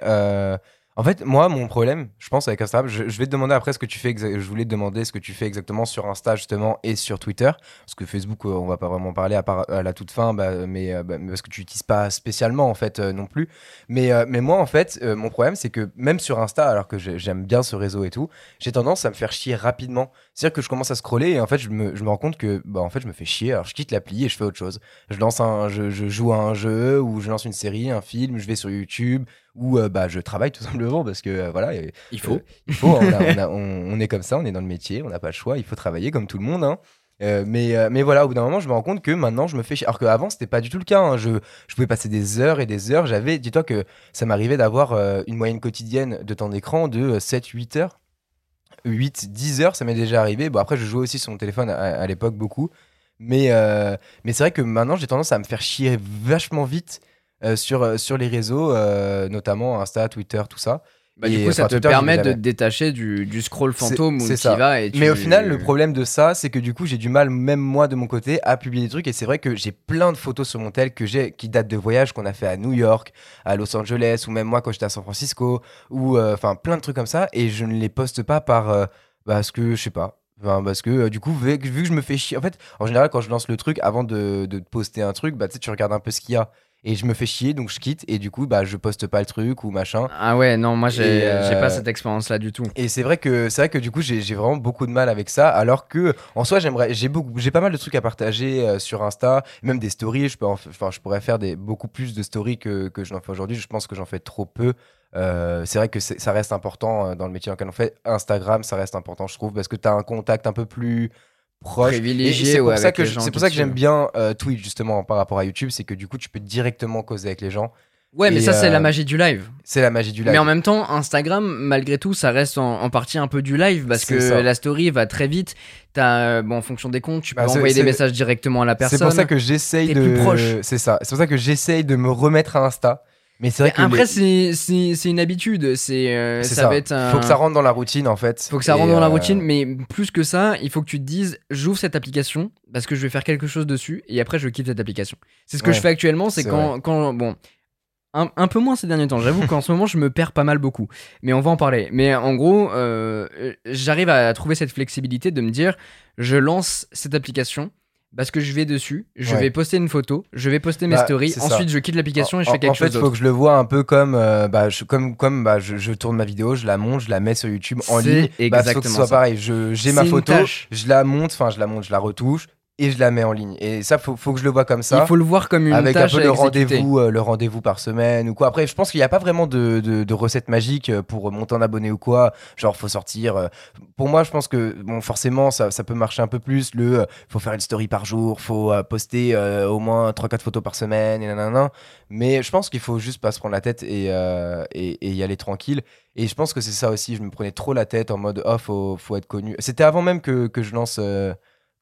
Speaker 2: en fait, moi, mon problème, je pense, avec Instagram, je, vais te demander après ce que tu fais. Je voulais te demander ce que tu fais exactement sur Insta, justement, et sur Twitter. Parce que Facebook, euh, on va pas vraiment parler à à la toute fin, bah, mais, euh, bah, parce que tu n'utilises pas spécialement, en fait, euh, non plus. Mais, euh, moi, en fait, euh, mon problème, c'est que même sur Insta, alors que j'ai- j'aime bien ce réseau et tout, j'ai tendance à me faire chier rapidement. C'est-à-dire que je commence à scroller et en fait, je me, je me rends compte que bah, en fait, je me fais chier. Alors, je quitte l'appli et je fais autre chose. Je lance un, je, je joue à un jeu ou je lance une série, un film, je vais sur YouTube ou euh, bah, je travaille tout simplement parce que euh, voilà, et-
Speaker 1: Il faut.
Speaker 2: euh, il faut. hein, on, a- on a- on- on est comme ça, on est dans le métier, on n'a pas le choix, il faut travailler comme tout le monde. hein. Euh, mais, euh, mais voilà, au bout d'un moment, je me rends compte que maintenant, je me fais chier. Alors qu'avant, c'était pas du tout le cas. hein. Je, je pouvais passer des heures et des heures. J'avais, dis-toi que ça m'arrivait d'avoir euh, une moyenne quotidienne de temps d'écran de 7-8 heures. 8, 10 heures, ça m'est déjà arrivé. Bon, après, je jouais aussi sur mon téléphone à, l'époque beaucoup. Mais, euh, mais c'est vrai que maintenant, j'ai tendance à me faire chier vachement vite euh, sur, euh, sur les réseaux, notamment Insta, Twitter, tout ça.
Speaker 1: Bah, du coup, ça te permet de te détacher du, du scroll fantôme où tu
Speaker 2: ça.
Speaker 1: y vas et tu...
Speaker 2: Mais au final, le problème de ça, c'est que du coup, j'ai du mal, même moi de mon côté, à publier des trucs. Et c'est vrai que j'ai plein de photos sur mon tel que j'ai, qui datent de voyages qu'on a fait à New York, à Los Angeles, ou même moi quand j'étais à San Francisco, ou euh, enfin plein de trucs comme ça. Et je ne les poste pas par euh, parce que je sais pas. Enfin, parce que euh, du coup, vu que, vu que je me fais chier. En fait, en général, quand je lance le truc, avant de, de poster un truc, bah, tu regardes un peu ce qu'il y a. Et je me fais chier, donc je quitte. Et du coup, bah, je poste pas le truc ou machin.
Speaker 1: Ah ouais, non, moi j'ai
Speaker 2: euh,
Speaker 1: j'ai pas cette expérience-là du tout.
Speaker 2: Et c'est vrai que c'est vrai que du coup j'ai vraiment beaucoup de mal avec ça alors que en soi j'aimerais j'ai beaucoup j'ai pas mal de trucs à partager euh, sur Insta même des stories je peux enfin je pourrais faire des beaucoup plus de stories que que je n'en fais aujourd'hui je pense que j'en fais trop peu Euh, c'est vrai que ça reste important dans le métier dans lequel on fait Instagram ça reste important je trouve parce que tu as un contact un peu plus proche
Speaker 1: Privilégié,
Speaker 2: c'est pour
Speaker 1: ouais,
Speaker 2: ça que c'est pour ça que j'aime bien euh, Twitch justement par rapport à YouTube c'est que du coup tu peux directement causer avec les gens
Speaker 1: Ouais, mais
Speaker 2: Et,
Speaker 1: ça c'est
Speaker 2: euh,
Speaker 1: la magie du live.
Speaker 2: c'est la magie du live
Speaker 1: Mais en même temps, Instagram, malgré tout, ça reste en, en partie un peu du live parce que
Speaker 2: ça.
Speaker 1: la story va très vite. Euh, bon, en fonction des comptes, tu peux
Speaker 2: Bah, c'est-
Speaker 1: envoyer des messages directement à la personne.
Speaker 2: C'est pour ça que j'essaye de. C'est ça. C'est pour ça que j'essaye de me remettre à Insta. Mais c'est vrai que.
Speaker 1: Après,
Speaker 2: les-
Speaker 1: c'est- une habitude. C'est euh,
Speaker 2: c'est
Speaker 1: ça, va être un.
Speaker 2: Faut que ça rentre dans la routine en fait.
Speaker 1: Faut que ça rentre dans la
Speaker 2: euh,
Speaker 1: routine, mais plus que ça, il faut que tu te dises j'ouvre cette application parce que je vais faire quelque chose dessus et après je quitte cette application. C'est ce que
Speaker 2: Ouais,
Speaker 1: je fais actuellement, c'est
Speaker 2: c'est
Speaker 1: quand, quand. Bon. Un, un peu moins ces derniers temps, j'avoue qu'en ce moment je me perds pas mal beaucoup, mais on va en parler. Mais en gros, euh, j'arrive à trouver cette flexibilité de me dire je lance cette application parce que je vais dessus, je
Speaker 2: Ouais.
Speaker 1: vais poster une photo, je vais poster mes
Speaker 2: Bah,
Speaker 1: stories,
Speaker 2: ça.
Speaker 1: ensuite je quitte l'application et je
Speaker 2: en-
Speaker 1: fais quelque
Speaker 2: en fait,
Speaker 1: chose
Speaker 2: faut que je le vois un peu comme, euh, bah, je, comme, comme bah, je, je tourne ma vidéo, je la monte, je la mets sur YouTube en ligne. Bah, faut que ce
Speaker 1: exactement
Speaker 2: soit
Speaker 1: ça.
Speaker 2: pareil. Je- J'ai ma photo, je la monte, enfin, je la monte, je la retouche et je la mets en ligne. Et ça, faut, faut que je le vois comme ça.
Speaker 1: Il faut le voir comme une
Speaker 2: avec un peu le rendez-vous euh, le rendez-vous par semaine ou quoi après je pense qu'il n'y a pas vraiment de, de, de recette magique euh, pour monter en abonné ou quoi genre faut sortir euh, pour moi je pense que bon forcément ça, ça peut marcher un peu plus le euh, faut faire une story par jour faut euh, poster au moins 3-4 photos par semaine et nanana. mais je pense qu'il faut juste pas se prendre la tête et, et, et y aller tranquille et je pense que c'est ça aussi je me prenais trop la tête en mode oh faut, faut être connu c'était avant même que, que je lance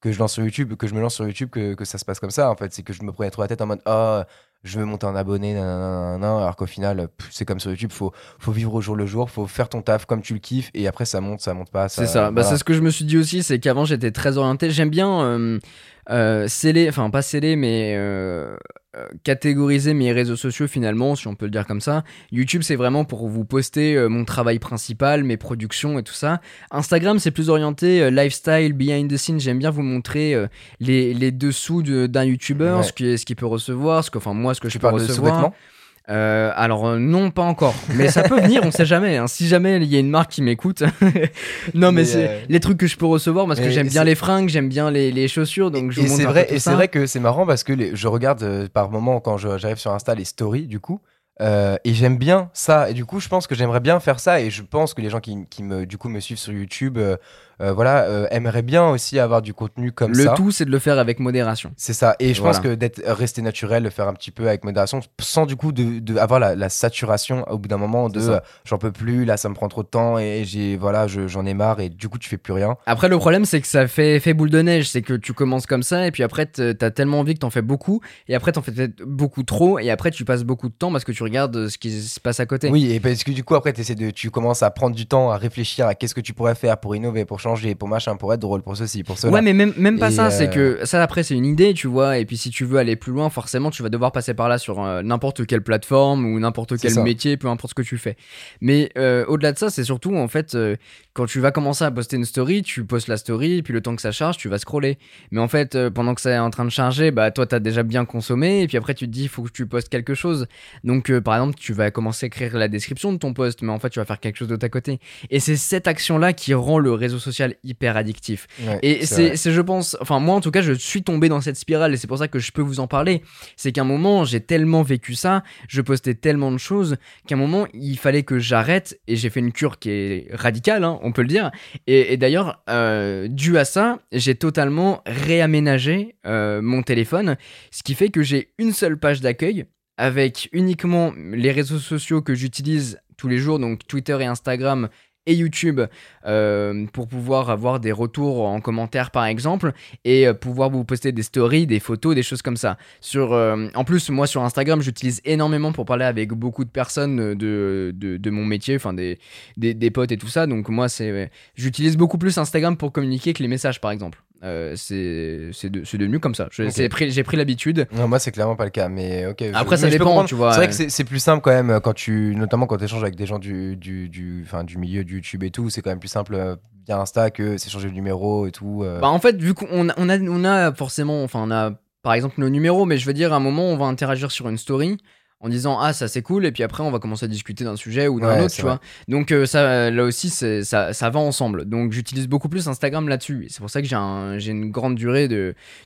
Speaker 2: que je lance sur YouTube, que je me lance sur YouTube, que, que ça se passe comme ça en fait. C'est que je me prenais trop la tête en mode ah je veux monter en abonné, nanana, nanana, alors qu'au final c'est comme sur YouTube, faut faut vivre au jour le jour, faut faire ton taf comme tu le kiffes et après ça monte, ça monte pas.
Speaker 1: C'est ça. Bah,
Speaker 2: voilà.
Speaker 1: c'est ce que je me suis dit aussi, c'est qu'avant j'étais très orienté. J'aime bien euh, euh, sceller, enfin pas sceller, mais euh, catégoriser mes réseaux sociaux finalement, si on peut le dire comme ça. YouTube c'est vraiment pour vous poster euh, mon travail principal, mes productions et tout ça. Instagram c'est plus orienté euh, lifestyle, behind the scenes. J'aime bien vous montrer euh, les, les dessous de- d'un YouTuber,
Speaker 2: Ouais.
Speaker 1: ce qu'il ce qu'il peut recevoir, ce que, enfin moi ce que
Speaker 2: tu
Speaker 1: je peux
Speaker 2: de
Speaker 1: recevoir. Euh, alors euh, non, pas encore, mais ça peut venir, on sait jamais. hein. Si jamais il y a une marque qui m'écoute, non mais,
Speaker 2: Mais,
Speaker 1: c'est
Speaker 2: euh,
Speaker 1: les trucs que je peux recevoir parce que j'aime bien les fringues, j'aime bien les, les chaussures, donc je
Speaker 2: et c'est vrai et c'est vrai que c'est marrant parce que les- je regarde euh, par moment quand j'arrive sur Insta les stories du coup et j'aime bien ça et du coup je pense que j'aimerais bien faire ça et je pense que les gens qui, qui me du coup me suivent sur YouTube euh, voilà euh, aimeraient bien aussi avoir du contenu comme
Speaker 1: Le
Speaker 2: ça
Speaker 1: tout, c'est de le faire avec modération.
Speaker 2: c'est ça et je
Speaker 1: Voilà.
Speaker 2: pense que d'être resté naturel le faire un petit peu avec modération sans du coup de, de avoir la, la saturation au bout d'un moment de euh, j'en peux plus là ça me prend trop de temps et j'ai voilà je- j'en ai marre et du coup tu fais plus rien
Speaker 1: Après, le problème, c'est que ça fait effet boule de neige. C'est que tu commences comme ça, et puis après, t'as tellement envie que t'en fais beaucoup, et après, t'en fais peut-être beaucoup trop, et après, tu passes beaucoup de temps parce que tu regardes euh, ce qui se passe à côté.
Speaker 2: Oui, et parce que du coup, après, essaies de, tu commences à prendre du temps à réfléchir à qu'est-ce que tu pourrais faire pour innover, pour changer, pour machin, pour être drôle, pour ceci, pour cela.
Speaker 1: Ouais, mais même, même pas
Speaker 2: Et,
Speaker 1: ça, c'est
Speaker 2: euh,
Speaker 1: que ça après c'est une idée, tu vois, et puis si tu veux aller plus loin, forcément tu vas devoir passer par là sur euh, n'importe quelle plateforme ou n'importe
Speaker 2: C'est
Speaker 1: quel métier, peu importe ce que tu fais. Mais euh, au-delà de ça, c'est surtout en fait quand tu vas commencer à poster une story, tu postes la story, puis le temps que ça charge, tu vas scroller. Mais en fait, pendant que ça est en train de charger, bah toi t'as déjà bien consommé, et puis après tu te dis il faut que tu postes quelque chose. Donc par exemple, tu vas commencer à écrire la description de ton post, mais en fait tu vas faire quelque chose d'autre à côté. Et c'est cette action-là qui rend le réseau social hyper addictif.
Speaker 2: Ouais,
Speaker 1: Et
Speaker 2: c'est
Speaker 1: je pense, enfin moi en tout cas, je suis tombé dans cette spirale et c'est pour ça que je peux vous en parler. C'est qu'à un moment, j'ai tellement vécu ça, je postais tellement de choses qu'à un moment, il fallait que j'arrête et j'ai fait une cure qui est radicale, hein, on peut le dire. Et, et d'ailleurs, euh, dû à ça, j'ai totalement réaménagé euh, mon téléphone, ce qui fait que j'ai une seule page d'accueil avec uniquement les réseaux sociaux que j'utilise tous les jours, donc Twitter et Instagram et YouTube euh, pour pouvoir avoir des retours en commentaire par exemple et euh, pouvoir vous poster des stories, des photos, des choses comme ça. Sur, euh, en plus, moi sur Instagram, j'utilise énormément pour parler avec beaucoup de personnes de, de, de mon métier, enfin des, des, des, potes et tout ça. Donc moi, c'est, j'utilise beaucoup plus Instagram pour communiquer que les messages par exemple. Euh, c'est de, devenu comme ça. J'ai okay. pris, pris l'habitude.
Speaker 2: Non, moi, c'est clairement pas le cas. Mais ok.
Speaker 1: Après, ça dépend, tu vois.
Speaker 2: C'est vrai que c'est plus simple quand même quand tu, notamment quand tu échanges avec des gens du, du, du, du milieu de YouTube et tout. C'est quand même plus simple euh, via Insta que s'échanger le numéro et tout. Euh.
Speaker 1: Bah, en fait, vu qu'on a, on a, on a forcément, enfin, on a par exemple nos numéros, mais je veux dire, à un moment, on va interagir sur une story en disant ah ça c'est cool et puis après on va commencer à discuter d'un sujet ou d'un autre tu vois donc euh, ça là aussi ça, ça va ensemble donc j'utilise beaucoup plus Instagram là-dessus c'est pour ça que j'ai un, une grande durée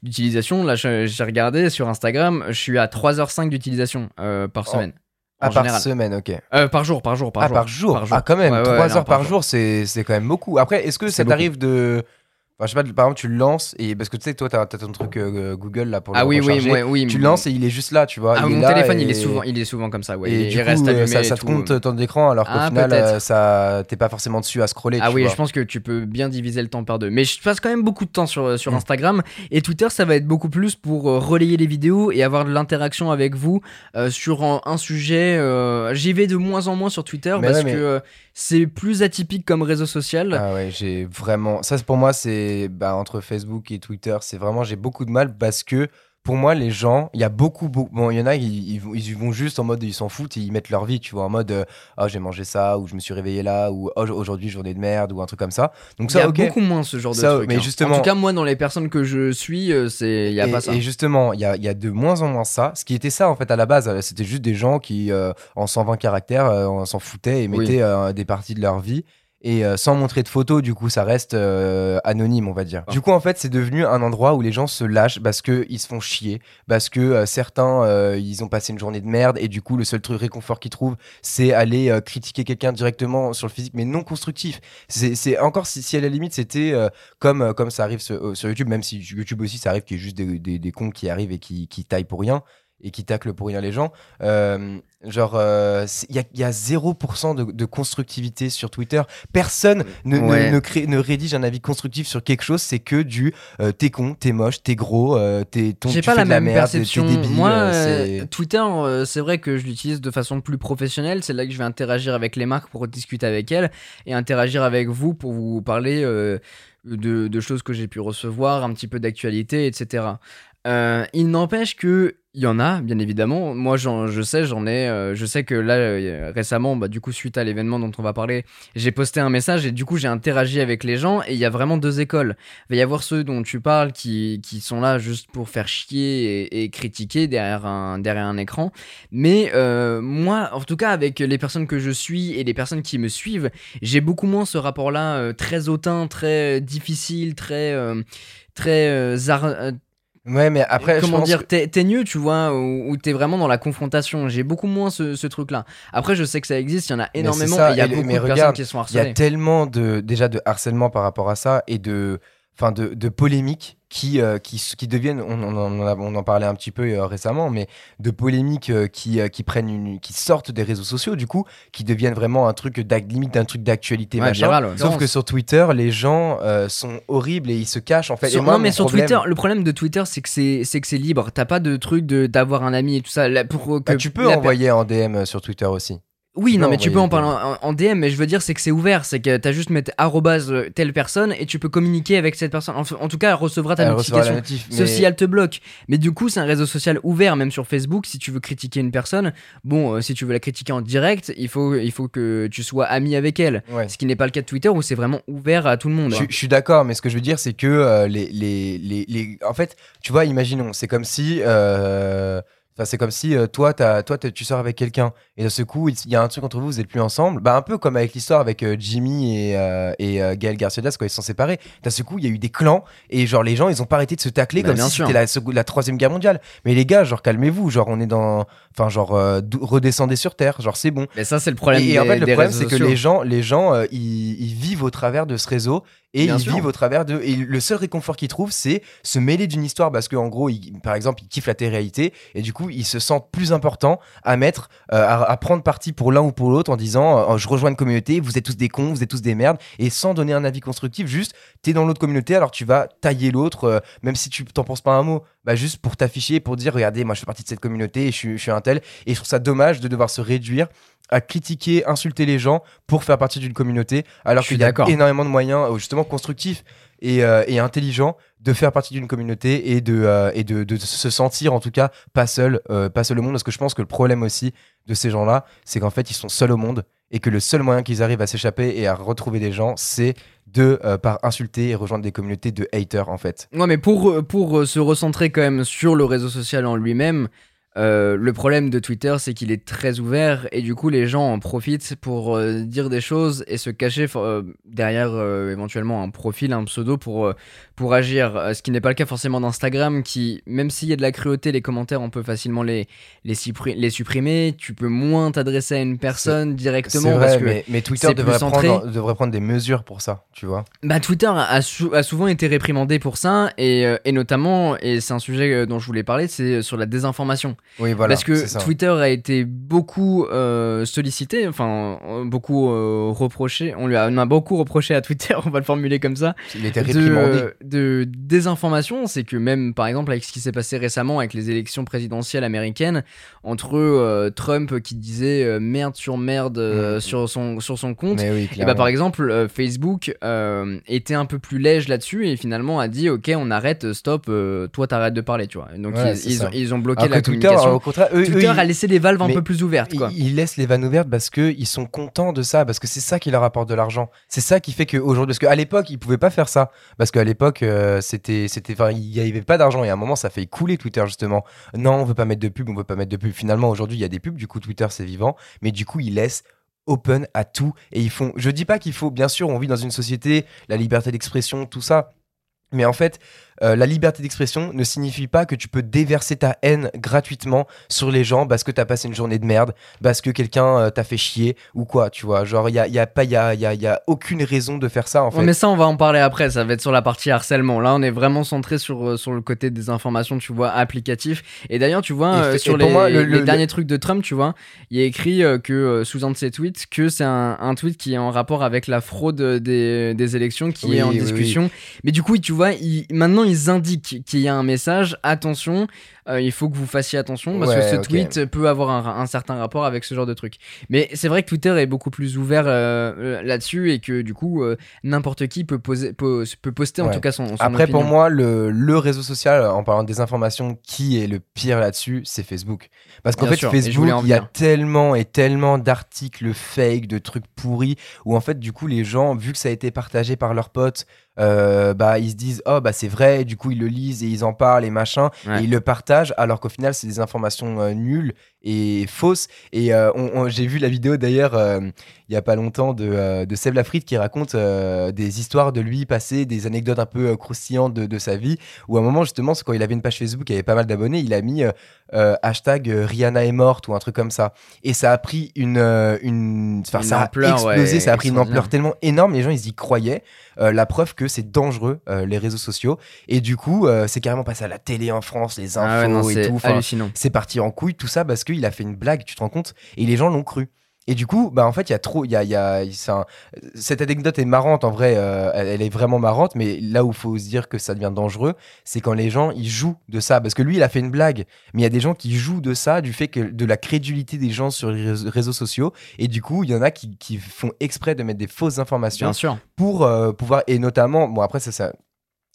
Speaker 1: d'utilisation là j'ai regardé sur Instagram je suis à 3h5 d'utilisation euh, par oh.
Speaker 2: Ah, par semaine, ok.
Speaker 1: Euh, par jour, par jour, par
Speaker 2: ah,
Speaker 1: jour.
Speaker 2: Par jour. Ah, quand même, 3 heures par, jour, c'est quand même beaucoup. Après, est-ce que ça t'arrive de je sais pas, par exemple, tu le lances et parce que tu sais, toi, t'as as ton truc euh, Google là pour
Speaker 1: ah
Speaker 2: le
Speaker 1: oui, oui, oui, oui,
Speaker 2: Tu le lances et il est juste là, tu vois.
Speaker 1: Ah, mon téléphone, il est souvent, il est souvent comme ça, ouais.
Speaker 2: Et
Speaker 1: il,
Speaker 2: reste allumé. Ça, ça te compte temps d'écran alors qu'au ah, final, euh, ça, t'es pas forcément dessus à scroller.
Speaker 1: Ah
Speaker 2: tu
Speaker 1: oui,
Speaker 2: vois.
Speaker 1: je pense que tu peux bien diviser le temps par deux. Mais je passe quand même beaucoup de temps sur, sur mm. Instagram et Twitter, ça va être beaucoup plus pour euh, relayer les vidéos et avoir de l'interaction avec vous sur un, sujet. J'y vais de moins en moins sur Twitter parce que c'est plus atypique comme réseau social.
Speaker 2: Ah ouais, j'ai vraiment. Ça, pour moi, c'est bah, entre Facebook et Twitter, c'est vraiment. J'ai beaucoup de mal parce que pour moi, les gens, il y a beaucoup, beaucoup. Bon, il y en a, ils, ils, vont juste en mode, ils s'en foutent, et ils mettent leur vie, tu vois, en mode, oh, j'ai mangé ça, ou je me suis réveillé là, ou oh, aujourd'hui, journée de merde, ou un truc comme ça.
Speaker 1: Donc, ça, il y a beaucoup moins ce genre de truc. Mais justement, en tout cas, moi, dans les personnes que je suis, euh, c'est, il y a pas ça.
Speaker 2: Et justement, il y a, y a, de moins en moins ça. Ce qui était ça, en fait, à la base, euh, c'était juste des gens qui, euh, en 120 caractères, s'en foutaient et mettaient des parties de leur vie et euh, sans montrer de photos, du coup, ça reste euh, anonyme, on va dire. Du coup, en fait, c'est devenu un endroit où les gens se lâchent parce qu'ils se font chier, parce que euh, certains, ils ont passé une journée de merde et du coup, le seul truc réconfort qu'ils trouvent, c'est aller critiquer quelqu'un directement sur le physique, mais non constructif. C'est encore si, à la limite, c'était comme, comme ça arrive sur, YouTube, même si YouTube aussi, ça arrive qu'il y ait juste des, des, cons qui arrivent et qui, qui taillent pour rien et qui taclent pour rien les gens. Euh, genre, il euh, y, a, y, a 0% de, de, constructivité sur Twitter. Personne ne, ne, crée, ne, rédige un avis constructif sur quelque chose. C'est que du euh, t'es con, t'es moche, t'es gros, t'es ton,
Speaker 1: J'ai
Speaker 2: pas
Speaker 1: la même
Speaker 2: merde,
Speaker 1: perception.
Speaker 2: Débile,
Speaker 1: Moi, Twitter, c'est vrai que je l'utilise de façon plus professionnelle. C'est là que je vais interagir avec les marques pour discuter avec elles et interagir avec vous pour vous parler. De, de, choses que j'ai pu recevoir, un petit peu d'actualité, etc. il n'empêche que il y en a, bien évidemment. Moi, je sais, j'en ai. Euh, je sais que là, euh, récemment, bah, du coup, suite à l'événement dont on va parler, j'ai posté un message et du coup, j'ai interagi avec les gens. Et il y a vraiment deux écoles. Il va y avoir ceux dont tu parles qui, qui sont là juste pour faire chier et, critiquer derrière un, derrière un écran. Mais euh, moi, en tout cas, avec les personnes que je suis et les personnes qui me suivent, j'ai beaucoup moins ce rapport-là très hautain, très difficile, très très
Speaker 2: Ouais, mais après,
Speaker 1: comment dire, t'es mieux, tu vois, ou, t'es vraiment dans la confrontation. J'ai beaucoup moins ce, truc-là. Après, je sais que ça existe, il y en a énormément, il y a beaucoup de personnes qui sont harcelées.
Speaker 2: Il y a tellement de, déjà de harcèlement par rapport à ça et de, enfin, de, de polémiques qui, euh, qui, qui, deviennent, on, on, en parlait un petit peu euh, récemment, mais de polémiques euh, qui, qui, prennent une, qui sortent des réseaux sociaux, du coup, qui deviennent vraiment un truc limite d'un truc d'actualité. Sauf que sur Twitter, les gens sont horribles et ils se cachent en fait.
Speaker 1: non, mais sur Twitter, le problème de Twitter, c'est que c'est que c'est libre. T'as pas de truc d'avoir un ami et tout ça. pour que
Speaker 2: bah, tu peux envoyer en DM sur Twitter aussi.
Speaker 1: Oui, non, mais tu peux en parler en, DM, mais je veux dire, c'est que c'est ouvert. C'est que t'as juste mettre arrobase euh, telle personne et tu peux communiquer avec cette personne. En, tout cas, elle recevra ta notification. Ceci, elle te bloque. Mais du coup, c'est un réseau social ouvert, même sur Facebook. Si tu veux critiquer une personne, bon, euh, si tu veux la critiquer en direct, il faut, il faut que tu sois ami avec elle. Ce qui n'est pas le cas de Twitter où c'est vraiment ouvert à tout le monde.
Speaker 2: Je, je suis d'accord, mais ce que je veux dire, c'est que euh, les, les, les, les, En fait, tu vois, imaginons, c'est comme si. Euh, c'est comme si euh, toi, as, toi tu sors avec quelqu'un et de ce coup, il y a un truc entre vous, vous êtes plus ensemble. Bah, un peu comme avec l'histoire avec euh, Jimmy et, euh, et Gaël Garcia quand ils sont séparés. D'un ce coup, il y a eu des clans et genre les gens, ils ont pas arrêté de se tacler bah, comme si c'était la, la, troisième guerre mondiale. Mais les gars, genre calmez-vous, genre on est dans, enfin genre redescendez sur terre, genre c'est bon.
Speaker 1: Mais ça, c'est le problème.
Speaker 2: Et,
Speaker 1: en
Speaker 2: fait, le problème, c'est que les gens, les gens, ils, ils, vivent au travers de ce réseau et
Speaker 1: Bien
Speaker 2: ils
Speaker 1: sûr.
Speaker 2: vivent au travers de. Et le seul réconfort qu'ils trouvent, c'est se mêler d'une histoire parce qu'en gros, ils- par exemple, ils kiffent la télé-réalité et du coup, ils se sentent plus importants à mettre, euh, à, à prendre parti pour l'un ou pour l'autre en disant euh, je rejoins une communauté, vous êtes tous des cons, vous êtes tous des merdes, et sans donner un avis constructif, juste t'es dans l'autre communauté, alors tu vas tailler l'autre, euh, même si tu t'en penses pas un mot, bah juste pour t'afficher, pour dire regardez, moi je fais partie de cette communauté et je je suis un tel, et je trouve ça dommage de devoir se réduire à critiquer, insulter les gens pour faire partie d'une communauté, alors qu'il y a énormément de moyens, euh, justement constructifs et, euh, et intelligents, de faire partie d'une communauté et de, euh, et de, de se sentir en tout cas pas seul, euh, pas seul au monde, parce que je pense que le problème aussi de ces gens-là, c'est qu'en fait ils sont seuls au monde et que le seul moyen qu'ils arrivent à s'échapper et à retrouver des gens, c'est de euh, par insulter et rejoindre des communautés de haters en fait.
Speaker 1: Ouais, mais pour, pour se recentrer quand même sur le réseau social en lui-même, euh, le problème de Twitter, c'est qu'il est très ouvert et du coup, les gens en profitent pour euh, dire des choses et se cacher euh, derrière éventuellement un profil, un pseudo pour, pour agir. Ce qui n'est pas le cas forcément d'Instagram, qui, même s'il y a de la cruauté, les commentaires, on peut facilement les, les, suppri- les supprimer. Tu peux moins t'adresser à une personne directement
Speaker 2: vrai,
Speaker 1: parce que
Speaker 2: mais, mais Twitter devrait prendre, devrait prendre des mesures pour ça, tu vois.
Speaker 1: Bah, Twitter a, sou- a souvent été réprimandé pour ça, et, et notamment, et c'est un sujet dont je voulais parler, c'est sur la désinformation.
Speaker 2: Oui, voilà.
Speaker 1: Parce que. Twitter a été beaucoup euh, sollicité, enfin, beaucoup euh, reproché, on lui a, on a beaucoup reproché à Twitter, on va le formuler comme ça,
Speaker 2: il était
Speaker 1: de, de désinformation. C'est que même, par exemple, avec ce qui s'est passé récemment avec les élections présidentielles américaines, entre euh, Trump qui disait merde sur merde
Speaker 2: Mm.
Speaker 1: sur, son, sur son compte,
Speaker 2: oui,
Speaker 1: et bah par exemple, Facebook était un peu plus léger là-dessus et finalement a dit ok on arrête, stop, toi t'arrêtes de parler, tu vois. Donc
Speaker 2: Ouais,
Speaker 1: ils, ont, ils ont bloqué
Speaker 2: Alors
Speaker 1: la
Speaker 2: Twitter,
Speaker 1: communication.
Speaker 2: au contraire, eux,
Speaker 1: Twitter a laissé les valves un peu plus ouvertes quoi.
Speaker 2: Ils, ils laissent les vannes ouvertes parce qu'ils sont contents de ça, parce que c'est ça qui leur apporte de l'argent. C'est ça qui fait qu'aujourd'hui, parce qu'à l'époque, ils pouvaient pas faire ça. Parce qu'à l'époque, euh, c'était, il y avait pas d'argent et à un moment, ça fait couler Twitter justement. Non, on veut pas mettre de pub, on veut pas mettre de pub. Finalement, aujourd'hui, il y a des pubs, du coup, Twitter c'est vivant, mais du coup, ils laissent open à tout et ils font. Je dis pas qu'il faut, bien sûr, on vit dans une société, la liberté d'expression, tout ça. Mais en fait, euh, la liberté d'expression ne signifie pas que tu peux déverser ta haine gratuitement sur les gens parce que t'as passé une journée de merde, parce que quelqu'un euh, t'a fait chier ou quoi, tu vois. Genre, il y a, y a pas, y a, y a, y a aucune raison de faire ça en fait.
Speaker 1: Ouais, mais ça on va en parler après, ça va être sur la partie harcèlement. Là on est vraiment centré sur, euh, sur le côté des informations, tu vois, applicatif. Et d'ailleurs tu vois, euh, sur les,
Speaker 2: moi, le-
Speaker 1: les
Speaker 2: le-
Speaker 1: derniers trucs de Trump, tu vois, il y a écrit que sous un de ses tweets que c'est un, un tweet qui est en rapport avec la fraude des, des élections qui
Speaker 2: Oui,
Speaker 1: est en
Speaker 2: oui, oui.
Speaker 1: discussion. Mais du coup tu vois, maintenant ils indiquent qu'il y a un message, attention, euh, il faut que vous fassiez attention parce que ce tweet peut avoir un, un certain rapport avec ce genre de truc. Mais c'est vrai que Twitter est beaucoup plus ouvert euh, euh, là-dessus et que du coup euh, n'importe qui peut, poser, peut, peut poster en tout cas son, son
Speaker 2: Après, pour moi, le, le réseau social, en parlant des informations, qui est le pire là-dessus, c'est Facebook. Parce qu'en fait,
Speaker 1: sûr,
Speaker 2: Facebook, il y a tellement et tellement d'articles fake, de trucs pourris, où en fait, du coup, les gens, vu que ça a été partagé par leurs potes, euh, bah, ils se disent, oh, bah, c'est vrai, du coup, ils le lisent et ils en parlent et machin,
Speaker 1: Ouais.
Speaker 2: et ils le partagent, alors qu'au final, c'est des informations euh, nulles et fausses. Et euh, j'ai vu la vidéo d'ailleurs, euh, il y a pas longtemps, de, euh, de Seb Lafrite qui raconte euh, des histoires de lui passé, des anecdotes un peu croustillantes de, de sa vie, où à un moment, justement, c'est quand il avait une page Facebook, il avait pas mal d'abonnés, il a mis hashtag Rihanna est morte ou un truc comme ça. Et ça a pris une. une enfin,
Speaker 1: Une
Speaker 2: ça a
Speaker 1: ampleur,
Speaker 2: explosé,
Speaker 1: ouais,
Speaker 2: ça a pris une ampleur tellement énorme, les gens ils y croyaient. La preuve que c'est dangereux, les réseaux sociaux. Et du coup, c'est carrément passé à la télé en France, les infos
Speaker 1: Ah ouais, non,
Speaker 2: et tout. Enfin, c'est parti en couille, tout ça parce qu'il a fait une blague, tu te rends compte Et les gens l'ont cru. Et du coup, bah en fait, il y a trop, il y a, il y a, un- cette anecdote est marrante en vrai, euh, elle, est vraiment marrante, mais là où il faut se dire que ça devient dangereux, c'est quand les gens ils jouent de ça, parce que lui il a fait une blague, mais il y a des gens qui jouent de ça, du fait que de la crédulité des gens sur les réseaux- réseaux sociaux, et du coup il y en a qui, qui font exprès de mettre des fausses informations
Speaker 1: Bien sûr.
Speaker 2: pour euh, pouvoir et notamment bon après ça, ça